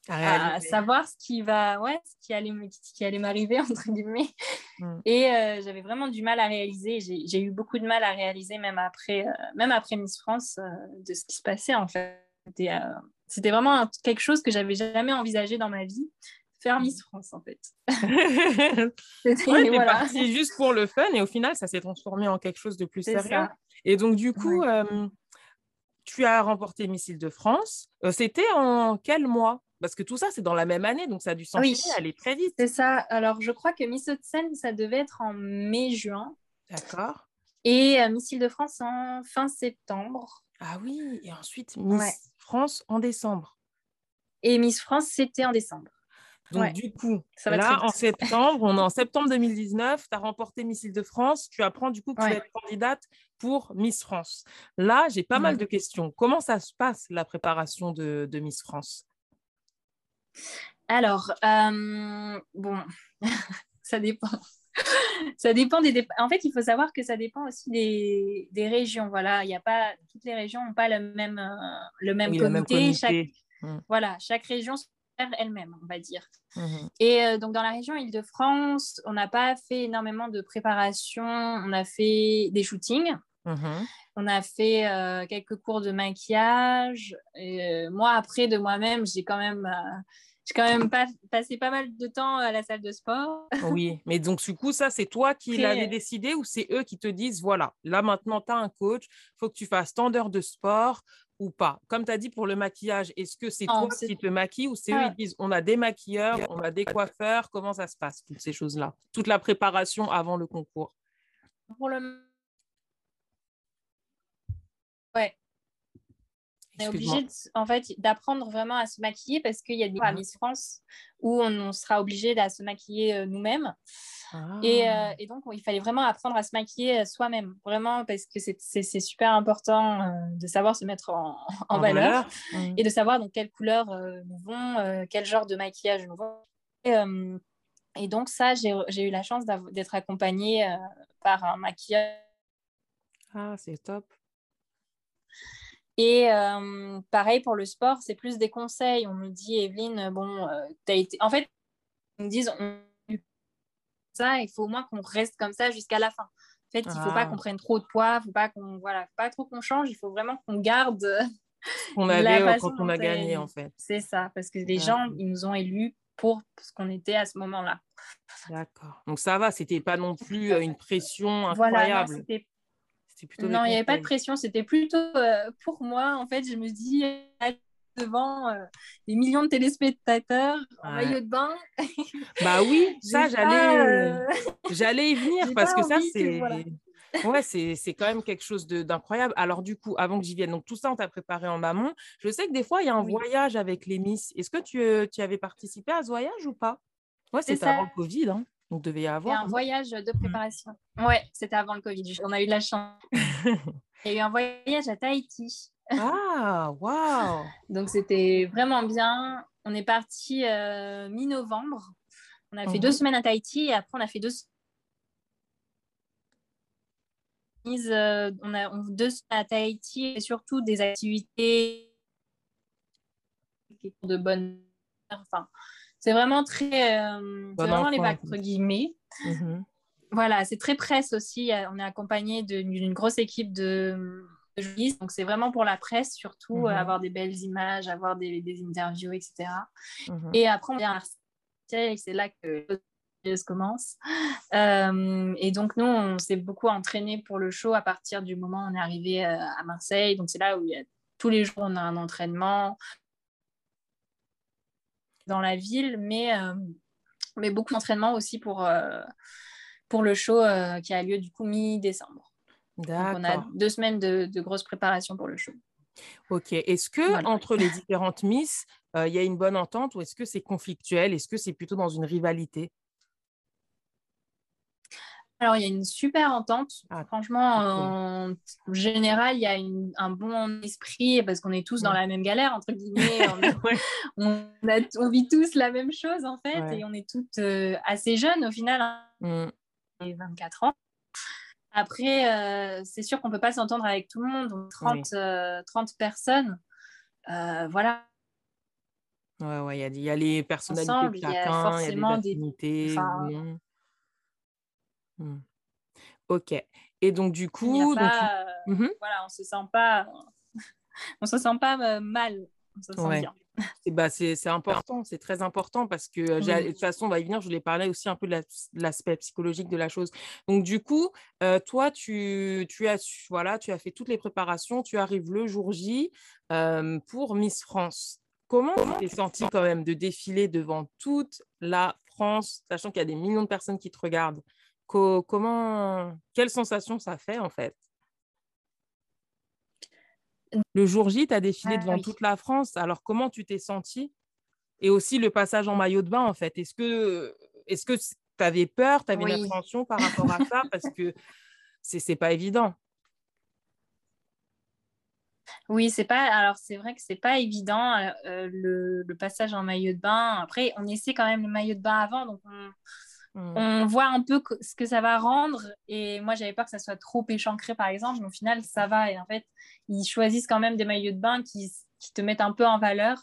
à, savoir ce qui va ouais ce qui allait qui allait m'arriver entre guillemets. Mm. et euh, j'avais vraiment du mal à réaliser. J'ai eu beaucoup de mal à réaliser même après euh, même après Miss France euh, de ce qui se passait en fait. C'était vraiment quelque chose que j'avais jamais envisagé dans ma vie faire Miss France en fait. Ouais, voilà. parti juste pour le fun et au final ça s'est transformé en quelque chose de plus sérieux. et donc du coup tu as remporté Miss de France c'était en quel mois? Parce que tout ça, c'est dans la même année, donc ça a dû s'enchaîner, oui. aller très vite. C'est ça. Alors, je crois que Miss Haute-Seine, ça devait être en mai-juin. D'accord. Et euh, Miss Île-de-France en fin septembre. Ah oui, et ensuite Miss France en décembre. Et Miss France, c'était en décembre. Donc, du coup, ça va là, en septembre, on est en septembre 2019, tu as remporté Miss Île-de-France, tu apprends du coup que tu être candidate pour Miss France. Là, j'ai pas mal de questions. Comment ça se passe, la préparation de, de Miss France? Alors, euh, bon, ça dépend. ça dépend des. En fait, il faut savoir que ça dépend aussi des, des régions. Voilà, il n'y a pas toutes les régions n'ont pas le même euh, le même, comité. Chaque... Mmh. Voilà, chaque région elle-même, on va dire. Mmh Et euh, donc dans la région Île-de-France, on n'a pas fait énormément de préparation. On a fait des shootings. Mmh on a fait quelques cours de maquillage. Et, moi, après, de moi-même, j'ai quand même j'ai quand même pas, passé pas mal de temps à la salle de sport. oui, mais donc du coup, ça, c'est toi qui l'avais décidé ou c'est eux qui te disent, voilà, là maintenant, tu as un coach, il faut que tu fasses tant d'heures de sport ou pas? Comme tu as dit pour le maquillage, est-ce que c'est toi qui te maquilles ou c'est eux qui disent, on a des maquilleurs, on a des coiffeurs, comment ça se passe, toutes ces choses-là? Toute la préparation avant le concours? Pour le... Ouais, on est obligé en fait, d'apprendre vraiment à se maquiller parce qu'il y a des à Miss France où on, sera obligé de se maquiller euh, nous-mêmes. Et, euh, ah. et, donc, il fallait vraiment apprendre à se maquiller euh, soi-même, vraiment, parce que c'est super important de savoir se mettre en, en, valeur, et de savoir donc quelle couleur nous vont, quel genre de maquillage nous vont. Et, et donc, ça, j'ai eu la chance d'être accompagnée par un maquilleur. Ah, c'est top. Et euh, pareil pour le sport, c'est plus des conseils. On me dit, Evelyne, bon, euh, tu as été. En fait, ils me disent, on... ça, il faut au moins qu'on reste comme ça jusqu'à la fin. En fait, il ne faut pas ah. qu'on prenne trop de poids, faut pas qu'on voilà, pas trop qu'on change. Il faut vraiment qu'on garde. On avait quand on a gagné, en fait. C'est ça, parce que les gens, ils nous ont élus pour ce qu'on était à ce moment-là. D'accord. Donc ça va, c'était pas non plus euh, une pression incroyable. Voilà, non, il n'y avait pas de pression. C'était plutôt euh, pour moi. En fait, je me dis devant euh, des millions de téléspectateurs en maillot de bain. bah oui, ça j'allais, euh, j'allais y venir parce que ça c'est. ouais, c'est quand même quelque chose d'incroyable. Alors, du coup, avant que j'y vienne, donc tout ça, on t'a préparé en amont. Je sais que des fois, il y a un voyage avec les Miss. Est-ce que tu, tu, avais participé à ce voyage ou pas? Ouais, c'est avant le Covid. Hein. Donc, devait y avoir. un voyage de mmh. préparation. Ouais, c'était avant le Covid. On a eu de la chance. Il y a eu un voyage à Tahiti. Ah, waouh Donc, c'était vraiment bien. On est parti euh, mi-novembre. On a fait deux mmh semaines à Tahiti et après, on a fait deux euh, on a deux semaines à Tahiti et surtout des activités de bonne enfin c'est vraiment très euh, vraiment les vagues entre guillemets. Mmh voilà c'est très presse aussi. On est accompagné d'une grosse équipe de, journalistes. Donc c'est vraiment pour la presse surtout mmh avoir des belles images avoir des, interviews etc et après on vient à Marseille c'est là que commence. Euh, et donc, nous, on s'est beaucoup entraîné pour le show à partir du moment où on est arrivé euh, à Marseille. Donc, c'est là où il y a, tous les jours, on a un entraînement dans la ville, mais, euh, mais beaucoup d'entraînement aussi pour, pour le show qui a lieu du coup mi-décembre. On a deux semaines de, de grosse préparation pour le show. Ok. Est-ce que entre les différentes Miss, il y a une bonne entente ou est-ce que c'est conflictuel? Est-ce que c'est plutôt dans une rivalité? Alors, il y a une super entente. Ah, Franchement, en général, il y a un bon esprit parce qu'on est tous dans la même galère, entre guillemets. on, vit tous la même chose, en fait, et on est toutes euh, assez jeunes au final, hein. 24 mmh. ans. Après, euh, c'est sûr qu'on ne peut pas s'entendre avec tout le monde, donc 30, 30 euh, personnes. voilà. Ouais, ouais, il y, a les personnalités Ensemble, de chacun, il y a des, affinités. Mmh. Ok. Et donc, du coup. donc... Mmh voilà, on se sent pas. on se sent pas mal. On se sent bien. Bah, c'est important, c'est très important parce que de toute façon, on va y venir, je voulais parler aussi un peu de l'aspect psychologique de la chose. Donc, du coup, toi, tu, tu, as, voilà, tu as fait toutes les préparations, tu arrives le jour J pour Miss France. Comment tu t'es senti quand même de défiler devant toute la France, sachant qu'il y a des millions de personnes qui te regardent? Comment, quelle sensation ça fait en fait? Le jour J, tu as défilé ah devant toute la France. Alors comment tu t'es senti Et aussi le passage en maillot de bain en fait. Est-ce que est-ce que tu avais peur, tu avais une appréhension par rapport à ça? Parce que c'est pas évident. Oui, c'est pas. Alors c'est vrai que c'est pas évident euh, le, le, passage en maillot de bain. Après, on essaie quand même le maillot de bain avant, donc on, Mm. On voit un peu ce que ça va rendre. Et moi, j'avais peur que ça soit trop échancré, par exemple. Mais au final, ça va. Et en fait, ils choisissent quand même des maillots de bain qui, te mettent un peu en valeur.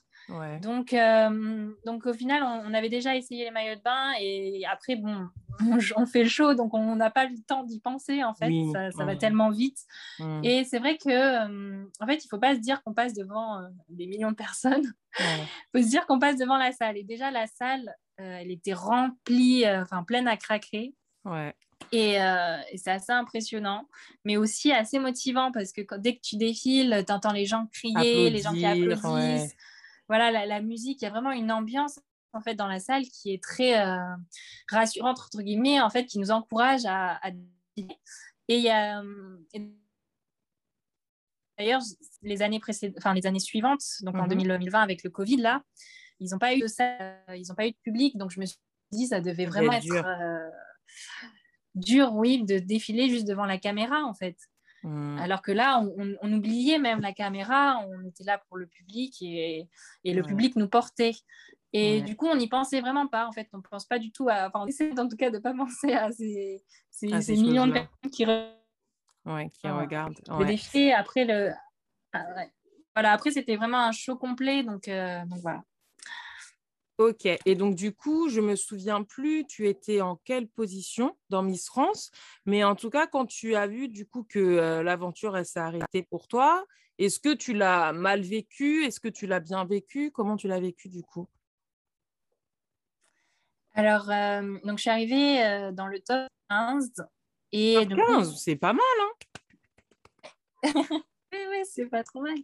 Donc, euh, donc, au final, on, avait déjà essayé les maillots de bain. Et après, bon, on, fait le show. Donc, on n'a pas le temps d'y penser. En fait, ça, va tellement vite. Mm. Et c'est vrai que, euh, en fait, il ne faut pas se dire qu'on passe devant euh, des millions de personnes. Il faut se dire qu'on passe devant la salle. Et déjà, la salle, elle était remplie, euh, enfin pleine à craquer. Ouais. Et, euh, et c'est assez impressionnant, mais aussi assez motivant parce que dès que tu défiles, tu entends les gens crier, les gens qui applaudissent. Voilà, la, musique, il y a vraiment une ambiance en fait dans la salle qui est très rassurante entre guillemets, en fait, qui nous encourage à, à... et il y a d'ailleurs les années précédentes, enfin les années suivantes, donc en 2020 mmh avec le Covid là, ils n'ont pas eu de ils n'ont pas eu de public, donc je me suis dit ça devait vraiment être dur. Euh, dur, oui, de défiler juste devant la caméra en fait. Mmh. Alors que là, on, oubliait même la caméra, on était là pour le public et, et le public nous portait. Et du coup, on n'y pensait vraiment pas. En fait, on ne pense pas du tout à. Enfin, on essaie en tout cas de ne pas penser à ces, ces, millions de personnes qui, ouais, qui regardent. Le défilé, après, le... Ah, voilà, après, c'était vraiment un show complet. Donc, euh, donc voilà. Ok, et donc du coup, je me souviens plus, tu étais en quelle position dans Miss France, mais en tout cas, quand tu as vu du coup que euh, l'aventure s'est arrêtée pour toi, est-ce que tu l'as mal vécu? Est-ce que tu l'as bien vécu? Comment tu l'as vécu du coup? Alors, euh, donc je suis arrivée euh, dans le top 15 et top 15, c'est pas mal, hein. Oui, oui, c'est pas trop mal.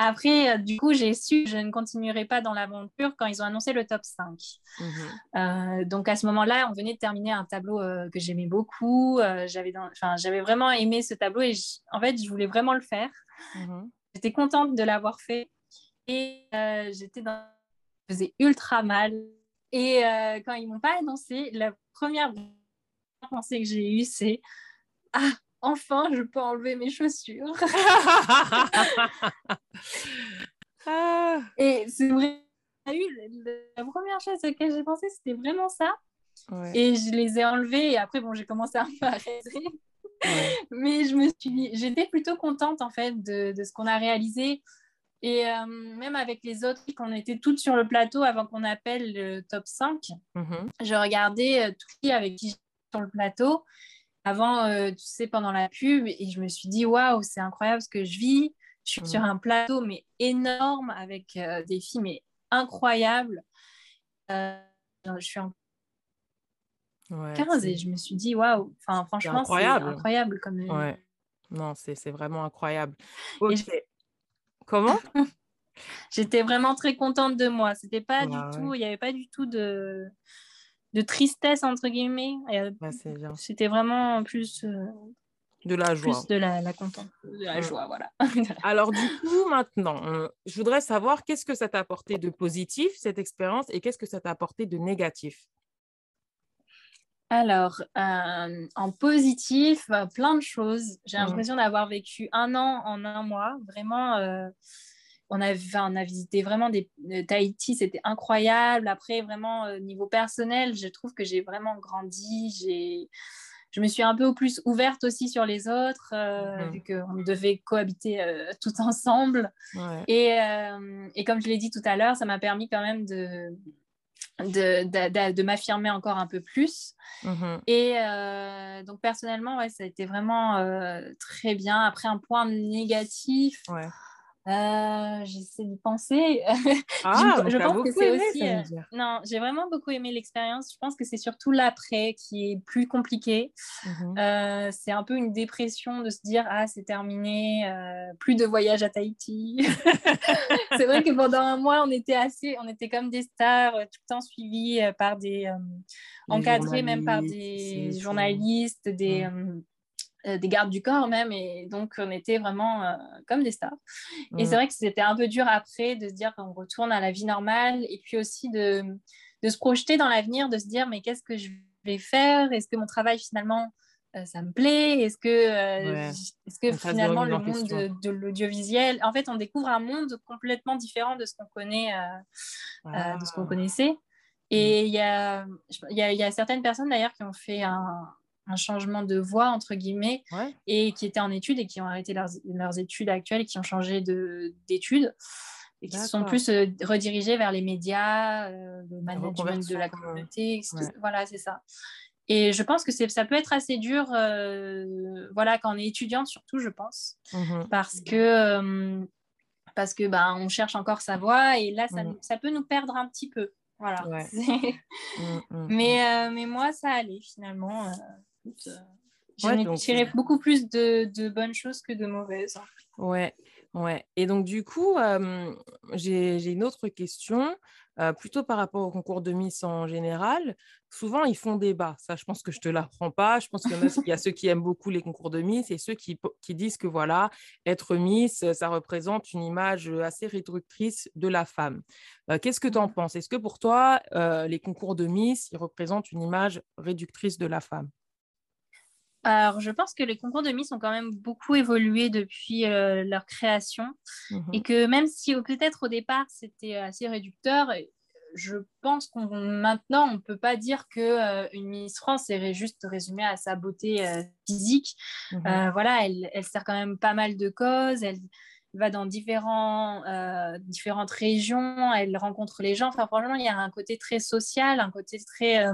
Après, euh, du coup, j'ai su que je ne continuerai pas dans l'aventure quand ils ont annoncé le top 5. Mhm. Euh, donc, à ce moment-là, on venait de terminer un tableau euh, que j'aimais beaucoup. j'avais, j'avais vraiment aimé ce tableau et en fait, je voulais vraiment le faire. Mhm. J'étais contente de l'avoir fait et j'étais dans... faisait ultra mal. Et quand ils m'ont pas annoncé, la première pensée que j'ai eue, c'est Ah, enfin, je peux enlever mes chaussures. Ah. Et c'est vrai, la première chose à laquelle j'ai pensé, c'était vraiment ça. Et je les ai enlevées et après, bon, j'ai commencé un peu à rêver. Mais je me suis j'étais plutôt contente en fait de, de ce qu'on a réalisé. Et euh, même avec les autres, qu'on était toutes sur le plateau avant qu'on appelle le top 5, mm-hmm. je regardais euh, tout qui avec qui sur le plateau avant, euh, tu sais, pendant la pub, et je me suis dit, waouh, c'est incroyable ce que je vis. Je suis sur mm. un plateau, mais énorme, avec des filles, mais incroyables. je suis en 15 et je me suis dit, waouh, enfin, franchement, c'est incroyable. incroyable comme. Ouais. Non, c'est vraiment incroyable. Comment? J'étais vraiment très contente de moi. C'était pas du tout, il n'y avait pas du tout de, de tristesse entre guillemets. C'était vraiment plus euh, de la joie. Plus de la, la de la joie, voilà. Alors du coup, maintenant, euh, je voudrais savoir qu'est-ce que ça t'a apporté de positif cette expérience et qu'est-ce que ça t'a apporté de négatif? Alors, euh, en positif, plein de choses. J'ai mmh. l'impression d'avoir vécu un an en un mois. Vraiment, on a, on a visité vraiment des Tahiti, c'était incroyable. Après, vraiment, au euh, niveau personnel, je trouve que j'ai vraiment grandi. J'ai, je me suis un peu plus ouverte aussi sur les autres, euh, mhm. vu qu'on devait cohabiter euh, tout ensemble. Et, et, comme je l'ai dit tout à l'heure, ça m'a permis quand même de, de, de, de m'affirmer encore un peu plus. Mhm. Et donc, personnellement, ouais, ça a été vraiment très bien. Après, un point négatif. Ouais. Euh, j'essaie d'y penser. Ah, je, pense que c'est aussi. Euh, non, j'ai vraiment beaucoup aimé l'expérience. Je pense que c'est surtout l'après qui est plus compliqué. Mhm. Euh, c'est un peu une dépression de se dire ah c'est terminé, plus de voyage à Tahiti. c'est vrai que pendant un mois on était assez, on était comme des stars, tout le temps suivis par des encadrés même par des journalistes, des mm. Euh, des gardes du corps même, et donc on était vraiment euh, comme des stars. Et c'est vrai que c'était un peu dur après de se dire qu'on retourne à la vie normale, et puis aussi de, de se projeter dans l'avenir, de se dire mais qu'est-ce que je vais faire? Est-ce que mon travail finalement euh, ça me plaît? Est-ce que, est-ce que finalement le monde de, l'audiovisuel, en fait, on découvre un monde complètement différent de ce qu'on connaît, de ce qu'on ah. connaissait. Et il y a, y, a, y a certaines personnes d'ailleurs qui ont fait un, un changement de voie, entre guillemets, et qui étaient en études et qui ont arrêté leurs, leurs études actuelles et qui ont changé d'études et qui se sont plus euh, redirigés vers les médias, euh, le management de la communauté. Voilà, c'est ça. Et je pense que ça peut être assez dur, euh, voilà, quand on est étudiante surtout, je pense, mmh parce que parce que ben on cherche encore sa voie et là ça, mmh ça peut nous perdre un petit peu. Voilà. Mmh, mais, mais moi, ça allait finalement. Euh, j'en ai tiré beaucoup plus de, de, bonnes choses que de mauvaises. Ouais, ouais. Et donc, du coup, euh, j'ai une autre question, euh, plutôt par rapport au concours de Miss en général. Souvent, ils font débat. Ça, je pense que je ne te l'apprends pas. Je pense qu'il y, y, a ceux qui aiment beaucoup les concours de Miss et ceux qui, qui disent que, voilà, être Miss, ça représente une image assez réductrice de la femme. Qu'est-ce que tu en penses? Est-ce que pour toi, les concours de Miss, ils représentent une image réductrice de la femme? Alors, je pense que les concours de Miss ont quand même beaucoup évolué depuis euh, leur création mhm. et que même si peut-être au départ c'était assez réducteur, je pense qu'on maintenant on ne peut pas dire que euh, une Miss France est juste résumée à sa beauté euh, physique. Mhm. voilà, elle, elle, sert quand même pas mal de causes. Elle va dans différents, différentes régions, elle rencontre les gens. Enfin, franchement, il y a un côté très social, un côté très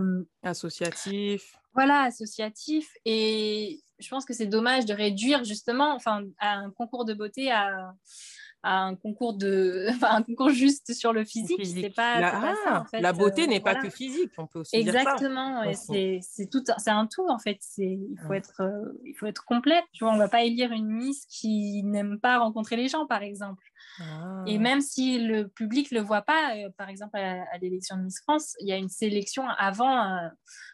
associatif voilà, associatif. Et je pense que c'est dommage de réduire justement enfin, un concours de beauté à, un concours de un concours juste sur le physique c'est pas, la, pas ça, en fait. la beauté euh, n'est pas que physique on peut aussi exactement dire ça. c'est tout c'est un tout en fait c'est il faut être euh, il faut être complète tu vois on va pas élire une miss qui n'aime pas rencontrer les gens par exemple et ah. même si le public le voit pas euh, par exemple à, l'élection de Miss France il y a une sélection avant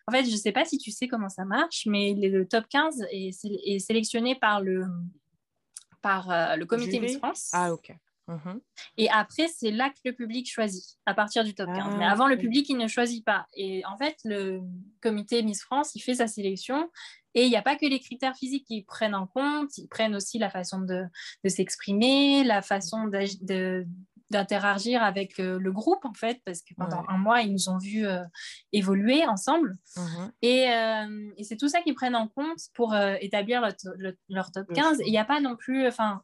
en fait je sais pas si tu sais comment ça marche mais le top 15 est, est sélectionné par le par euh, le comité Miss France. Ah, ok. Mhm. Et après, c'est là que le public choisit, à partir du top 15. Mais ah, avant, le public, il ne choisit pas. Et en fait, le comité Miss France, il fait sa sélection. Et il n'y a pas que les critères physiques qu'ils prennent en compte, ils prennent aussi la façon de, s'exprimer, la façon d'interagir avec euh, le groupe, en fait, parce que pendant un mois, ils nous ont vus euh, évoluer ensemble. Mhm. Euh, et, c'est tout ça qu'ils prennent en compte pour établir leur, top 15. Et il n'y a pas non plus... enfin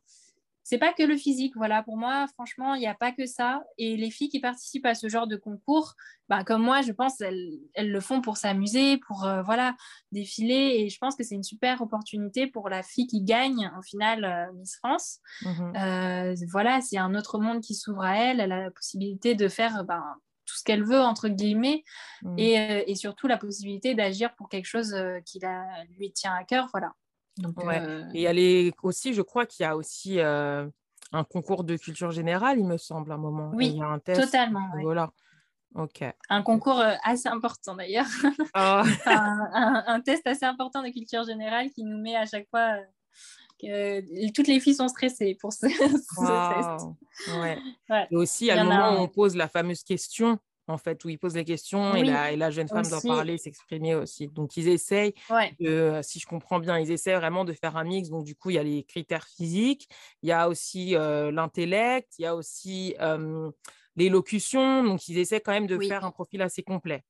c'est pas que le physique. Voilà, pour moi, franchement, il n'y a pas que ça. Et les filles qui participent à ce genre de concours, bah, comme moi, je pense, elles, elles le font pour s'amuser, pour euh, voilà, défiler. Et je pense que c'est une super opportunité pour la fille qui gagne, au final, euh, Miss France. Mhm. Euh, voilà, c'est un autre monde qui s'ouvre à elle. Elle a la possibilité de faire ben, tout ce qu'elle veut, entre guillemets, mhm. et, et, surtout la possibilité d'agir pour quelque chose qui la, lui tient à cœur. Voilà. Euh, et elle est aussi, je crois qu'il y a aussi euh, un concours de culture générale, il me semble, un moment. Oui, il y a un test. totalement. Voilà. Ok. Un concours euh, assez important d'ailleurs. Oh. un, test assez important de culture générale qui nous met à chaque fois que toutes les filles sont stressées pour ce, test. Ouais. Et aussi, à un moment où on pose la fameuse question en fait, où ils posent les questions et, la, jeune femme doit parler, s'exprimer aussi. Donc, ils essayent, de, si je comprends bien, ils essaient vraiment de faire un mix. Donc, du coup, il y a les critères physiques, il y a aussi l'intellect, il y a aussi l'élocution. Donc, ils essaient quand même de faire un profil assez complet.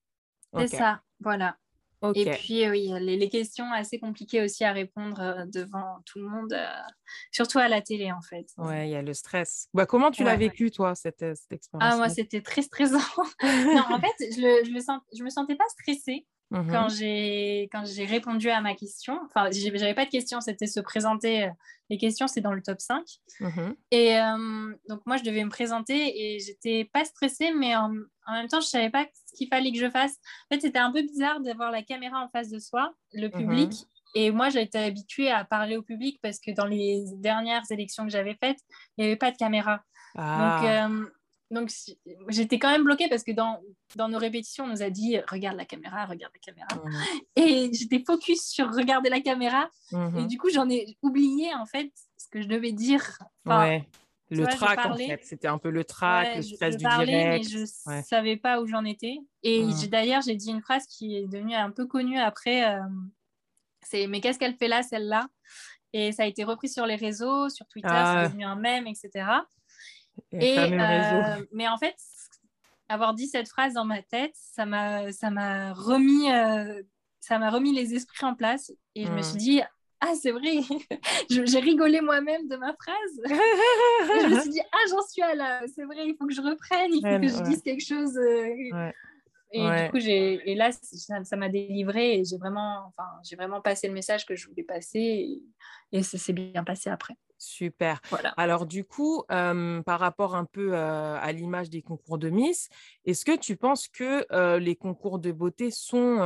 C'est ça, voilà. Et puis, oui, les, les, questions assez compliquées aussi à répondre euh, devant tout le monde, euh, surtout à la télé, en fait. Ouais, il y a le stress. Bah, comment tu l'as vécu, toi, cette, euh, cette expérience Ah, moi, c'était très stressant. non, en fait, je, le, je, me sens, je me sentais pas stressée. Mmh quand j'ai quand j'ai répondu à ma question, enfin j'avais pas de questions, c'était se présenter. Les questions c'est dans le top 5. Mmh et donc moi je devais me présenter et j'étais pas stressée, mais en, en, même temps je savais pas ce qu'il fallait que je fasse. En fait c'était un peu bizarre d'avoir la caméra en face de soi, le mmh public. Et moi, j'étais habituée à parler au public parce que dans les dernières élections que j'avais faites, il n'y avait pas de caméra. Ah. Donc, donc j'étais quand même bloquée parce que dans, dans nos répétitions, on nous a dit regarde la caméra, regarde la caméra. Mmh. Et j'étais focus sur regarder la caméra. Mmh. Et du coup, j'en ai oublié en fait ce que je devais dire. ouais. Le track, en fait, c'était un peu le track, le stress je, je parlais, Mais je ne savais pas où j'en étais. Et mmh. d'ailleurs, j'ai dit une phrase qui est devenue un peu connue après. Euh, c'est mais qu'est-ce qu'elle fait là, celle-là? Et ça a été repris sur les réseaux, sur Twitter, ah. c'est devenu un mème, etc. Et, euh, mais en fait, avoir dit cette phrase dans ma tête, ça m'a, ça m'a remis, euh, ça m'a remis les esprits en place. Et je me suis hmm. dit, ah c'est vrai, j'ai rigolé moi-même de ma phrase. et je me suis dit, ah j'en suis à là, c'est vrai, il faut que je reprenne, il faut que je dise quelque chose. Euh, et du coup, j'ai, et là, ça, m'a délivré et j'ai vraiment, enfin, j'ai vraiment passé le message que je voulais passer et, et ça s'est bien passé après. Super. Alors du coup, par rapport un peu à l'image des concours de Miss, est-ce que tu penses que les concours de beauté sont,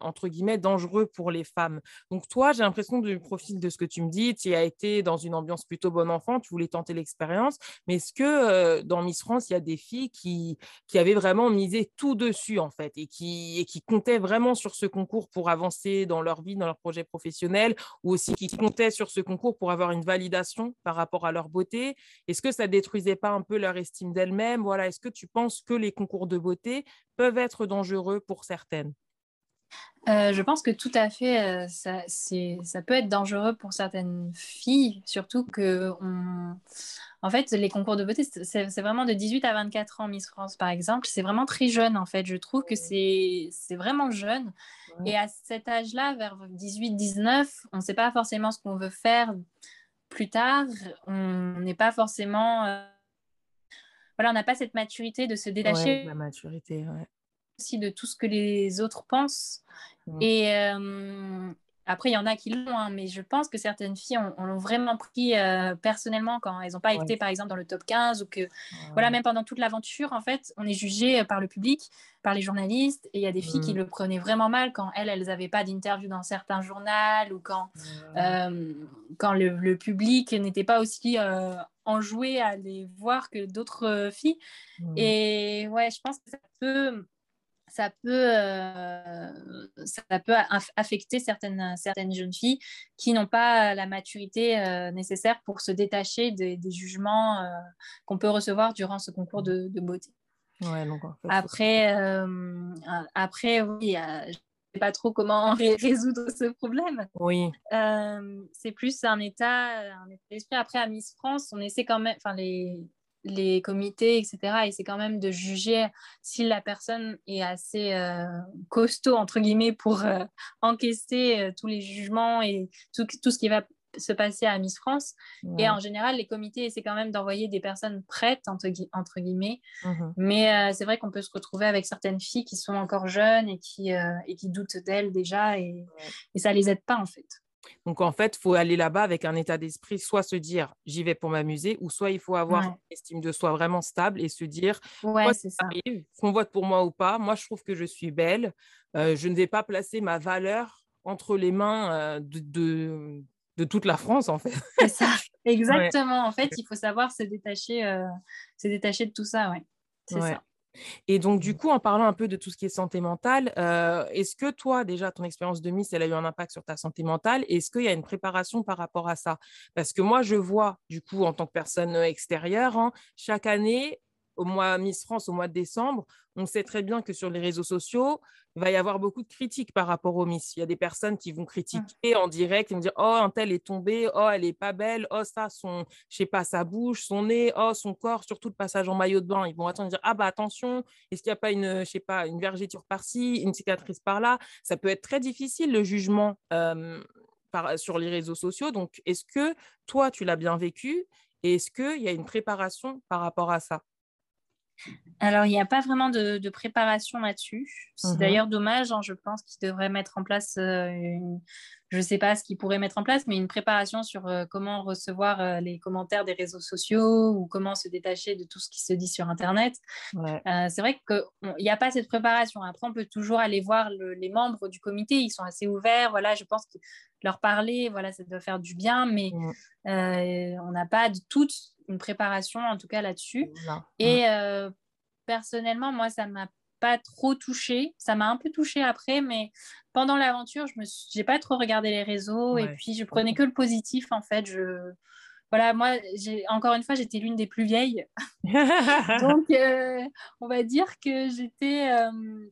entre guillemets, dangereux pour les femmes? Donc toi, j'ai l'impression du profil de ce que tu me dis, tu as été dans une ambiance plutôt bon enfant, tu voulais tenter l'expérience, mais est-ce que dans Miss France, il y a des filles qui, qui avaient vraiment misé tout dessus, en fait, et qui, et qui comptaient vraiment sur ce concours pour avancer dans leur vie, dans leur projet professionnel, ou aussi qui comptaient sur ce concours pour avoir une validation par rapport à leur beauté? Est-ce que ça détruisait pas un peu leur estime d'elles-mêmes? Voilà, est-ce que tu penses que les concours de beauté peuvent être dangereux pour certaines? Euh, je pense que tout à fait, euh, ça, ça, peut être dangereux pour certaines filles, surtout que on... en fait, les concours de beauté, c'est vraiment de 18 à 24 ans, Miss France par exemple. C'est vraiment très jeune en fait. Je trouve que c'est vraiment jeune. Et à cet âge-là, vers 18-19, on ne sait pas forcément ce qu'on veut faire plus tard, on n'est pas forcément. Euh, voilà, on n'a pas cette maturité de se détacher. la maturité, Aussi de tout ce que les autres pensent. Et, euh, après, il y en a qui l'ont, hein, mais je pense que certaines filles ont, vraiment pris euh, personnellement quand elles n'ont pas été, par exemple, dans le top 15 ou que, voilà, même pendant toute l'aventure, en fait, on est jugé euh, par le public, par les journalistes, et il y a des filles qui mmh. le prenaient vraiment mal quand elles, elles n'avaient pas d'interview dans certains journaux ou quand, euh, quand le, public n'était pas aussi enjoué à les voir que d'autres filles. Mmh. Et ouais, je pense que ça peut ça peut, ça peut affecter certaines, certaines jeunes filles qui n'ont pas la maturité nécessaire pour se détacher des, jugements qu'on peut recevoir durant ce concours de, beauté. après, après, oui, sais pas trop comment résoudre ce problème. Oui. c'est plus un état, un état d'esprit. Après, à Miss France, on essaie quand même, enfin les, les comités, etc. Et c'est quand même de juger si la personne est assez euh, costaud, entre guillemets, pour euh, encaisser euh, tous les jugements et tout, tout, ce qui va se passer à Miss France. Et en général, les comités essaient quand même d'envoyer des personnes prêtes, entre, entre guillemets. Mmh Mais c'est vrai qu'on peut se retrouver avec certaines filles qui sont encore jeunes et qui, et qui doutent d'elles déjà. Et, et ça les aide pas, en fait. Donc, en fait, il faut aller là-bas avec un état d'esprit, soit se dire j'y vais pour m'amuser, ou soit il faut avoir une estime de soi vraiment stable et se dire ouais, c'est ça. qu'on vote pour moi ou pas, moi je trouve que je suis belle, euh, je ne vais pas placer ma valeur entre les mains euh, de, de, toute la France, en fait. C'est ça, exactement. En fait, il faut savoir se détacher, euh, se détacher de tout ça, ouais. C'est ça. Et donc, du mmh. coup, en parlant un peu de tout ce qui est santé mentale, euh, est-ce que toi, déjà, ton expérience de Miss, elle a eu un impact sur ta santé mentale? Est-ce qu'il y a une préparation par rapport à ça? Parce que moi, je vois, du coup, en tant que personne extérieure, hein, chaque année, au mois Miss France, au mois de décembre, on sait très bien que sur les réseaux sociaux, il va y avoir beaucoup de critiques par rapport aux Miss. Il y a des personnes qui vont critiquer en direct, ils vont dire Oh, un tel est tombé, oh, elle est pas belle, oh, ça, son, je sais pas, sa bouche, son nez, oh, son corps, surtout le passage en maillot de bain. Ils vont attendre dire Ah, bah attention, est-ce qu'il n'y a pas une, je sais pas, une vergéture par-ci, une cicatrice par-là? Ça peut être très difficile le jugement par, sur les réseaux sociaux. Donc, est-ce que toi, tu l'as bien vécu? Et est-ce qu'il y a une préparation par rapport à ça? Alors, il n'y a pas vraiment de, préparation là-dessus. C'est mmh d'ailleurs dommage. Hein, je pense qu'ils devraient mettre en place, euh, je ne sais pas ce qu'ils pourraient mettre en place, mais une préparation sur euh, comment recevoir euh, les commentaires des réseaux sociaux ou comment se détacher de tout ce qui se dit sur Internet. c'est vrai qu'il n'y a pas cette préparation. Après, on peut toujours aller voir les membres du comité. Ils sont assez ouverts. Voilà, je pense que leur parler, voilà, ça doit faire du bien, mais mmh. on n'a pas de toutes une préparation en tout cas là-dessus. Et euh, personnellement, moi, ça m'a pas trop touché. Ça m'a un peu touché après, mais pendant l'aventure, je me j'ai pas trop regardé les réseaux et puis je prenais que le positif en fait. Je voilà, moi, j'ai encore une fois, j'étais l'une des plus vieilles. Donc, euh, on va dire que j'étais euh,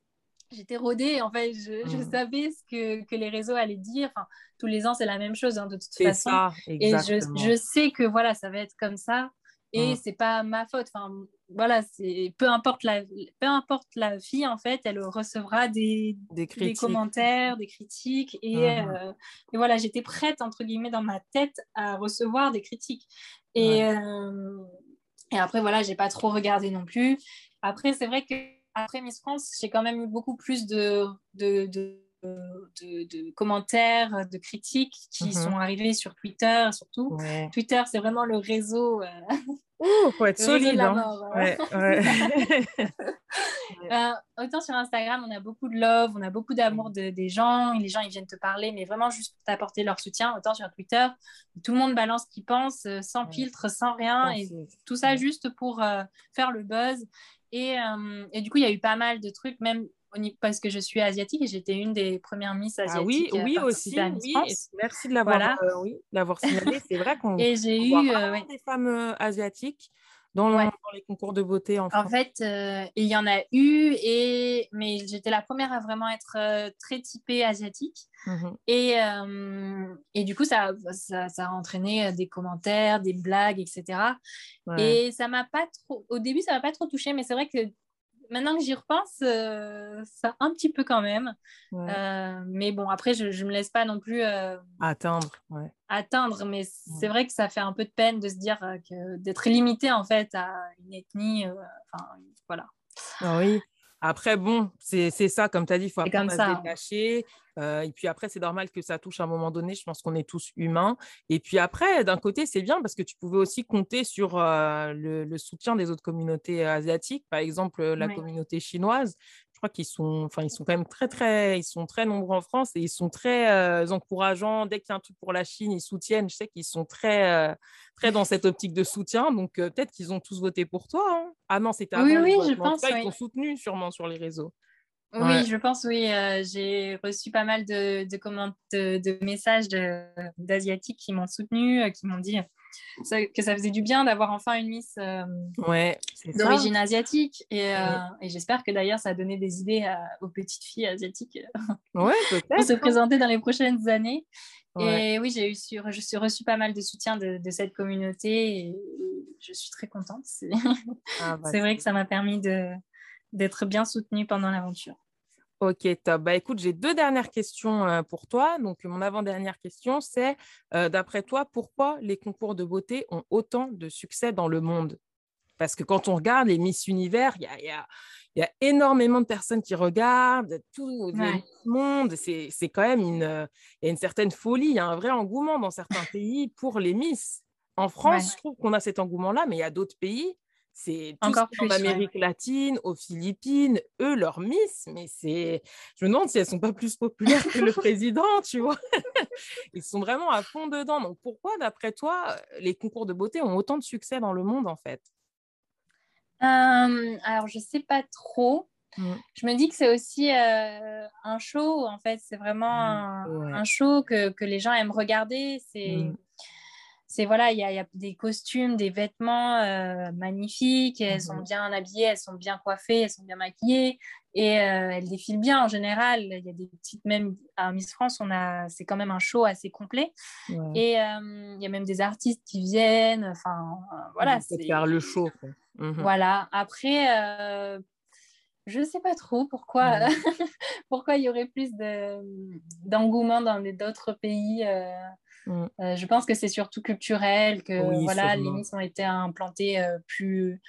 j'étais rodée. En fait, je, je, mmh. savais ce que, que, les réseaux allaient dire. Enfin, tous les ans, c'est la même chose hein, de toute façon. Ça, et je, je, sais que voilà, ça va être comme ça. Et mmh. c'est pas ma faute. Enfin, voilà, c'est peu importe la peu importe la fille en fait, elle recevra des, des, des commentaires, des critiques et, mmh. euh, et voilà, j'étais prête entre guillemets dans ma tête à recevoir des critiques. Et, euh, et après voilà, j'ai pas trop regardé non plus. Après, c'est vrai que après Miss France, j'ai quand même eu beaucoup plus de, de, de, de, commentaires, de critiques qui mhm. sont arrivés sur Twitter surtout. Twitter, c'est vraiment le réseau. Euh... faut être solide. Hein. Ouais, euh, autant sur Instagram, on a beaucoup de love, on a beaucoup d'amour des gens, les gens ils viennent te parler, mais vraiment juste pour t'apporter leur soutien. Autant sur Twitter, tout le monde balance ce qu'il pense, euh, sans filtre, sans rien, et tout ça juste pour euh, faire le buzz. Et, et, du coup, il y a eu pas mal de trucs, même parce que je suis asiatique et j'étais une des premières Miss asiatiques. Ah oui, oui aussi. Oui. Merci de l'avoir voilà. euh, oui, signalé. C'est vrai qu'on et j'ai eu euh, des femmes euh, asiatiques dans, dans, les concours de beauté en France. En fait, il y en a eu, et... mais j'étais la première à vraiment être très typée asiatique. Mmh et, et du coup, ça, ça, ça, a entraîné des commentaires, des blagues, etc. Et ça m'a pas trop. Au début, ça m'a pas trop touché, mais c'est vrai que maintenant que j'y repense, euh, ça un petit peu quand même. Euh, mais bon, après, je ne me laisse pas non plus euh, atteindre. Atteindre, mais c'est vrai que ça fait un peu de peine de se dire que d'être limité en fait à une ethnie. Enfin, voilà. Ah oui. Après, bon, c'est ça, comme tu as dit, il faut apprendre à se détacher. Euh, et puis après, c'est normal que ça touche à un moment donné. Je pense qu'on est tous humains. Et puis après, d'un côté, c'est bien parce que tu pouvais aussi compter sur euh, le, soutien des autres communautés asiatiques, par exemple la communauté chinoise crois qu'ils sont, enfin, ils sont quand même très, très, ils sont très nombreux en France et ils sont très euh, encourageants. Dès qu'il y a un truc pour la Chine, ils soutiennent. Je sais qu'ils sont très, euh, très dans cette optique de soutien. Donc, euh, peut-être qu'ils ont tous voté pour toi. Hein. Ah non, c'était avant. Oui, oui, je pense. Ils t'ont soutenu sûrement sur les réseaux. Oui, je pense, oui. Euh, j'ai reçu pas mal de, de, de, messages d'Asiatiques qui m'ont soutenu, qui m'ont dit que ça faisait du bien d'avoir enfin une Miss euh, ouais, d'origine asiatique. Et, et j'espère que d'ailleurs, ça a donné des idées aux petites filles asiatiques ouais, pour se présenter dans les prochaines années. Et oui, j'ai eu je suis reçu pas mal de soutien de, cette communauté et je suis très contente. C'est ah, bah, vrai que ça m'a permis d'être bien soutenue pendant l'aventure. Ok, top. Bah, écoute, j'ai deux dernières questions euh, pour toi. Donc, mon avant-dernière question, c'est euh, d'après toi, pourquoi les concours de beauté ont autant de succès dans le monde? Parce que quand on regarde les Miss Univers, il y a, y a, énormément de personnes qui regardent, tout le monde. C'est quand même une, y a une certaine folie, il y a un vrai engouement dans certains pays pour les Miss. En France, je trouve qu'on a cet engouement-là, mais il y a d'autres pays c'est encore plus en Amérique latine, aux Philippines, eux, leur Miss, mais c'est. Je me demande si elles sont pas plus populaires que le président, tu vois? Ils sont vraiment à fond dedans. Donc pourquoi, d'après toi, les concours de beauté ont autant de succès dans le monde, en fait? Alors, je sais pas trop. Mmh. Je me dis que c'est aussi un show, en fait. C'est vraiment mmh, un, show que, que, les gens aiment regarder. C'est. Mmh c'est voilà, il y, a des costumes, des vêtements euh, magnifiques, elles sont mhm. bien habillées, elles sont bien coiffées, elles sont bien maquillées et euh, elles défilent bien en général. Il y a des petites, même à Miss France, on a, c'est quand même un show assez complet. Et euh, il y a même des artistes qui viennent. Enfin, voilà. C'est faire le show. Mhm. Voilà. Après, je ne sais pas trop pourquoi, pourquoi il y aurait plus de, d'engouement dans d'autres pays. Mm. Euh, je pense que c'est surtout culturel, que voilà, les Miss ont été implantées euh, plus,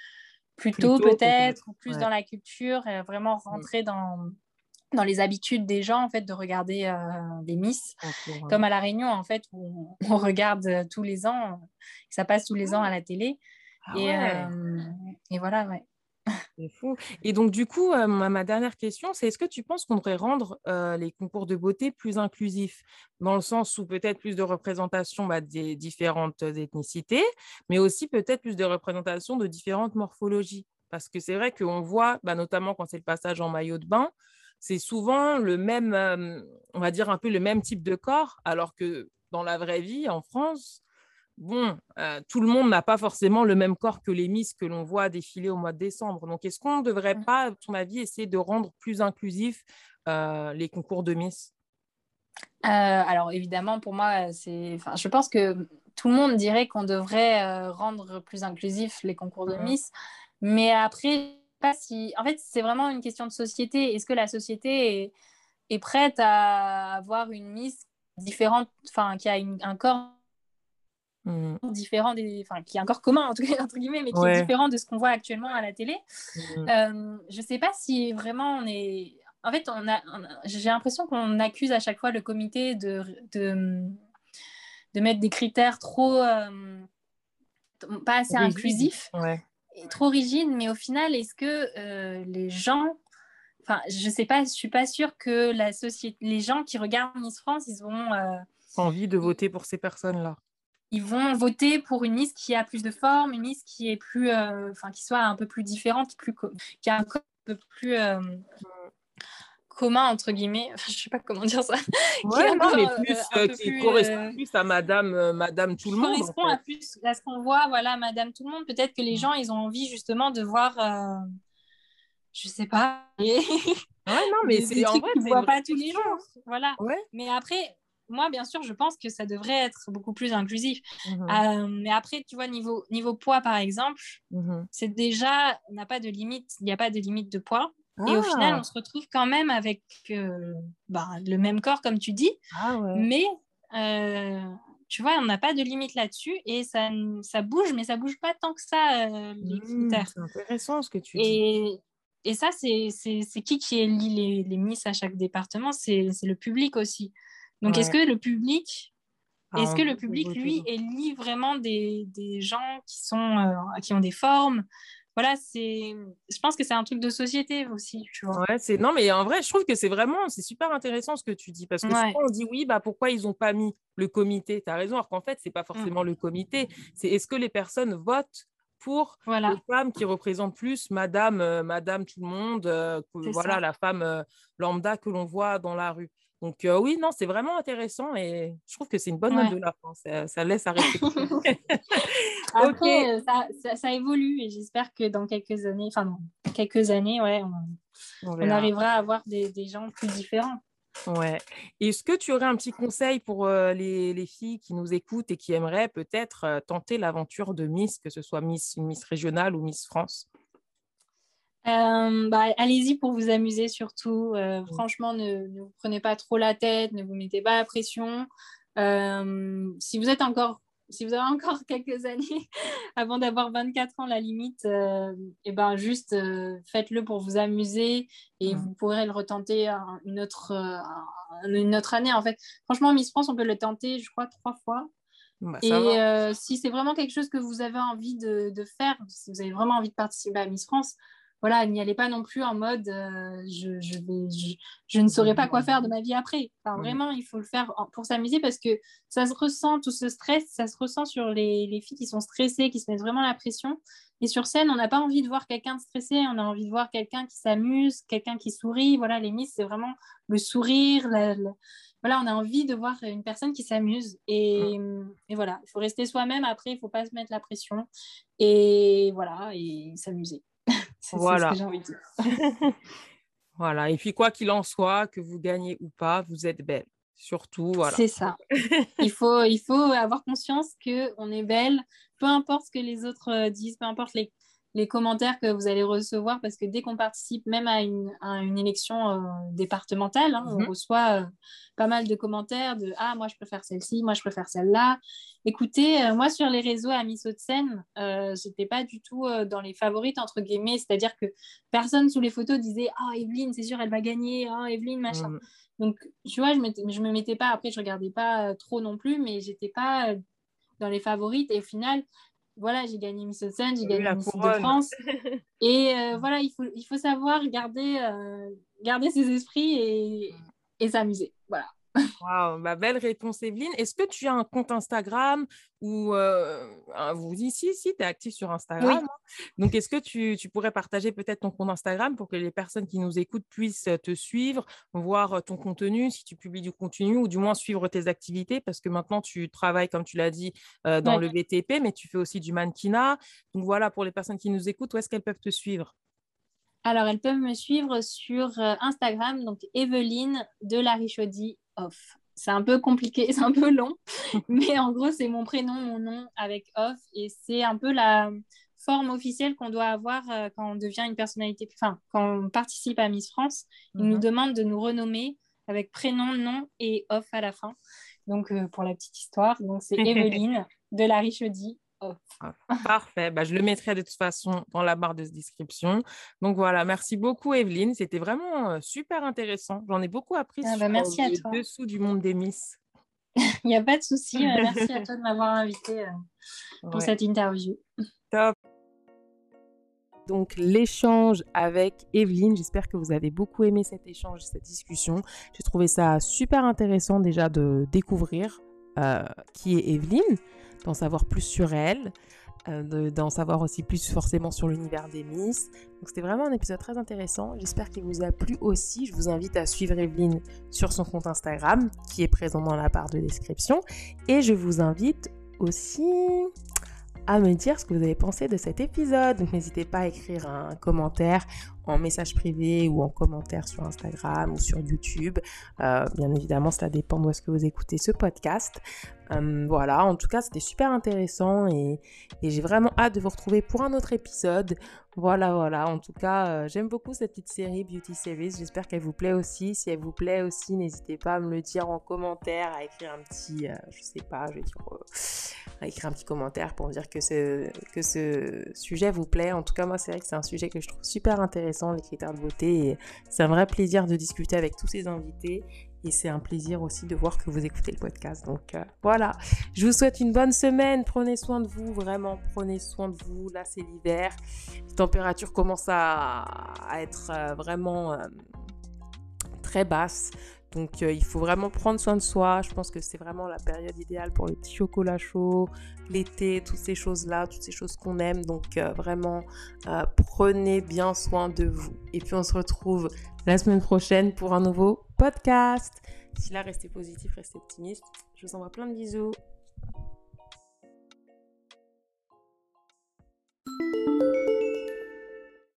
plus, tôt, peut-être, ou plus dans la culture, et vraiment mm. rentrer dans, dans les habitudes des gens en fait de regarder euh, les Miss. Comme à la Réunion en fait où on, regarde tous les ans ça passe tous les ans ah. à la télé. Ah et, et, voilà ouais Et donc, du coup, euh, ma, dernière question, c'est est-ce que tu penses qu'on devrait rendre euh, les concours de beauté plus inclusifs, dans le sens où peut-être plus de représentation bah, des différentes ethnicités, mais aussi peut-être plus de représentation de différentes morphologies. Parce que c'est vrai qu'on voit, bah, notamment quand c'est le passage en maillot de bain, c'est souvent le même, euh, on va dire un peu le même type de corps, alors que dans la vraie vie, en France, bon, euh, tout le monde n'a pas forcément le même corps que les Miss que l'on voit défiler au mois de décembre. Donc, est-ce qu'on ne devrait mmh. pas, à ton avis, essayer de rendre plus inclusifs euh, les concours de Miss? Euh, Alors, évidemment, pour moi, c'est... Enfin, je pense que tout le monde dirait qu'on devrait rendre plus inclusifs les concours de mmh. Miss. Mais après, pas si... en fait, c'est vraiment une question de société. Est-ce que la société est, est prête à avoir une Miss différente, enfin, qui a un corps Mmh. différent des enfin qui est encore commun entre, entre guillemets mais qui est différent de ce qu'on voit actuellement à la télé mmh. euh, je sais pas si vraiment on est en fait on a, j'ai l'impression qu'on accuse à chaque fois le comité de de, de mettre des critères trop euh, pas assez inclusifs et trop rigides mais au final est-ce que euh, les gens enfin je sais pas je suis pas sûre que la société les gens qui regardent Miss France ils ont envie de voter pour ces personnes là ils vont voter pour une liste qui a plus de forme, une liste qui est plus, euh, enfin, qui soit un peu plus différente, plus qui a un peu plus euh, commun entre guillemets. Enfin, je sais pas comment dire ça. Ouais, qui non, mais plus, euh, qui correspond plus à Madame, Madame tout le monde. Correspond à plus à ce qu'on voit, voilà, Madame tout le monde. Peut-être que les mm. gens, ils ont envie justement de voir, je sais pas. ouais, non, mais c'est en vrai, ne voit pas tous les jours, voilà. Ouais. Mais après moi, bien sûr, je pense que ça devrait être beaucoup plus inclusif. Mmh euh, mais après, tu vois, niveau, niveau poids, par exemple, mmh c'est déjà, on n'a pas de limite, il n'y a pas de limite de poids. Et au final, ah! on se retrouve quand même avec euh, bah, le même corps, comme tu dis. Ah mais, euh, tu vois, on n'a pas de limite là-dessus. Et ça, ça bouge, mais ça bouge pas tant que ça, les mmh, critères. C'est intéressant ce que tu et, dis. Et ça, c'est qui qui élit les, les Miss à chaque département? C'est le public aussi. Donc, est-ce que le public, ah, est-ce que le public, lui, élit vraiment des, des gens qui, sont, euh, qui ont des formes? Voilà, c'est. Je pense que c'est un truc de société aussi, tu vois. Ouais, c'est. Non, mais en vrai, je trouve que c'est vraiment, c'est super intéressant ce que tu dis parce que souvent on dit oui, bah pourquoi ils n'ont pas mis le comité? Tu as raison, alors qu'en fait, c'est pas mmh. forcément le comité. C'est est-ce que les personnes votent pour les femmes qui représentent plus Madame, Madame tout le monde, voilà la femme lambda que l'on voit dans la rue? Donc oui, non, c'est vraiment intéressant et je trouve que c'est une bonne note de la fin. Ça, laisse à Après, ça, évolue et j'espère que dans quelques années, enfin dans quelques années, ouais, on, arrivera à avoir des, des, gens plus différents. Ouais. Est-ce que tu aurais un petit conseil pour les, les, filles qui nous écoutent et qui aimeraient peut-être tenter l'aventure de Miss, que ce soit Miss, Miss régionale ou Miss France? Euh, bah, allez-y pour vous amuser surtout. Euh, franchement, ne, vous prenez pas trop la tête, ne vous mettez pas la pression. Euh, si vous êtes encore, si vous avez encore quelques années avant d'avoir 24 ans, la limite, et ben juste faites-le pour vous amuser et vous pourrez le retenter une autre, une autre année. En fait, franchement, Miss France, on peut le tenter, je crois, trois fois. Bah, et si c'est vraiment quelque chose que vous avez envie de, de, faire, si vous avez vraiment envie de participer à Miss France, voilà, n'y allez pas non plus en mode euh, je, je, je, ne saurais pas quoi faire de ma vie après. Enfin, vraiment, il faut le faire pour s'amuser parce que ça se ressent, tout ce stress, ça se ressent sur les, les, filles qui sont stressées, qui se mettent vraiment la pression. Et sur scène, on n'a pas envie de voir quelqu'un stressé, on a envie de voir quelqu'un qui s'amuse, quelqu'un qui sourit. Voilà, les Miss, c'est vraiment le sourire. Voilà, on a envie de voir une personne qui s'amuse. Et, et, voilà, il faut rester soi-même. Après, il ne faut pas se mettre la pression. Et voilà, et s'amuser voilà. ce que j'ai envie de dire. voilà. Et puis, quoi qu'il en soit, que vous gagnez ou pas, vous êtes belle. Surtout, voilà. C'est ça. il, faut, il faut avoir conscience qu'on est belle, peu importe ce que les autres euh, disent, peu importe les, les commentaires que vous allez recevoir, parce que dès qu'on participe même à une, à une élection euh, départementale, hein, on mhm. reçoit euh, pas mal de commentaires de Ah, moi je préfère celle-ci, moi je préfère celle-là. Écoutez, euh, moi sur les réseaux à Miss Haute-Seine, j'étais pas du tout dans les favorites, entre guillemets, c'est-à-dire que personne sous les photos disait Ah, oh, Evelyne, c'est sûr, elle va gagner, ah, oh, Evelyne, machin. Mhm. Donc, tu vois, je, je me mettais pas, après je regardais pas trop non plus, mais j'étais pas dans les favorites. Et au final, voilà, j'ai gagné Miss Haute-Seine, j'ai gagné Miss de France. et euh, voilà, il faut, il faut savoir garder, euh, garder ses esprits et, et s'amuser. Voilà. Wow, ma belle réponse, Evelyne. Est-ce que tu as un compte Instagram ou euh, vous ici, si, tu es actif sur Instagram. Hein? Donc, est-ce que tu, tu, pourrais partager peut-être ton compte Instagram pour que les personnes qui nous écoutent puissent te suivre, voir ton contenu, si tu publies du contenu ou du moins suivre tes activités? Parce que maintenant tu travailles, comme tu l'as dit, euh, dans le BTP, mais tu fais aussi du mannequinat. Donc, voilà, pour les personnes qui nous écoutent, où est-ce qu'elles peuvent te suivre? Alors, elles peuvent me suivre sur euh, Instagram, donc Evelyne de la Richaudy off. C'est un peu compliqué, c'est un peu long, mais en gros, c'est mon prénom, mon nom avec off, et c'est un peu la forme officielle qu'on doit avoir euh, quand on devient une personnalité, enfin, quand on participe à Miss France. Ils nous mhm. demandent de nous renommer avec prénom, nom et off à la fin. Donc, euh, pour la petite histoire, donc c'est Evelyne de la Ah, parfait. Bah, je le mettrai de toute façon dans la barre de description. Donc voilà, merci beaucoup Evelyne. C'était vraiment euh, super intéressant. J'en ai beaucoup appris ah, bah, sur euh, le dessous du monde des Miss. Il n'y a pas de souci. Euh, merci à toi de m'avoir invité pour cette interview. Top. Donc l'échange avec Evelyne, j'espère que vous avez beaucoup aimé cet échange, cette discussion. J'ai trouvé ça super intéressant déjà de découvrir qui est Evelyne d'en savoir plus sur elle, euh, d'en savoir aussi plus forcément sur l'univers des Miss. Donc c'était vraiment un épisode très intéressant. J'espère qu'il vous a plu aussi. Je vous invite à suivre Evelyne sur son compte Instagram qui est présent dans la barre de description. Et je vous invite aussi à me dire ce que vous avez pensé de cet épisode. N'hésitez pas à écrire un commentaire en message privé ou en commentaire sur Instagram ou sur YouTube. Euh, bien évidemment, cela dépend de ce que vous écoutez ce podcast. Euh, voilà, en tout cas, c'était super intéressant et, j'ai vraiment hâte de vous retrouver pour un autre épisode. Voilà, voilà. En tout cas, euh, j'aime beaucoup cette petite série Beauty Series. J'espère qu'elle vous plaît aussi. Si elle vous plaît aussi, n'hésitez pas à me le dire en commentaire, à écrire un petit, je sais pas, je vais dire, écrire un petit commentaire pour me dire que ce, que ce sujet vous plaît. En tout cas, moi, c'est vrai que c'est un sujet que je trouve super intéressant les critères de beauté. C'est un vrai plaisir de discuter avec tous ces invités et c'est un plaisir aussi de voir que vous écoutez le podcast. Donc euh, voilà, je vous souhaite une bonne semaine. Prenez soin de vous, vraiment, prenez soin de vous. Là, c'est l'hiver. Les températures commencent à, être euh, vraiment euh, très basses. Donc il faut vraiment prendre soin de soi. Je pense que c'est vraiment la période idéale pour les petits chocolats chauds, l'été, toutes ces choses-là, toutes ces choses qu'on aime. Donc vraiment, prenez bien soin de vous. Et puis on se retrouve la semaine prochaine pour un nouveau podcast. D'ici là, restez positif, restez optimiste. Je vous envoie plein de bisous.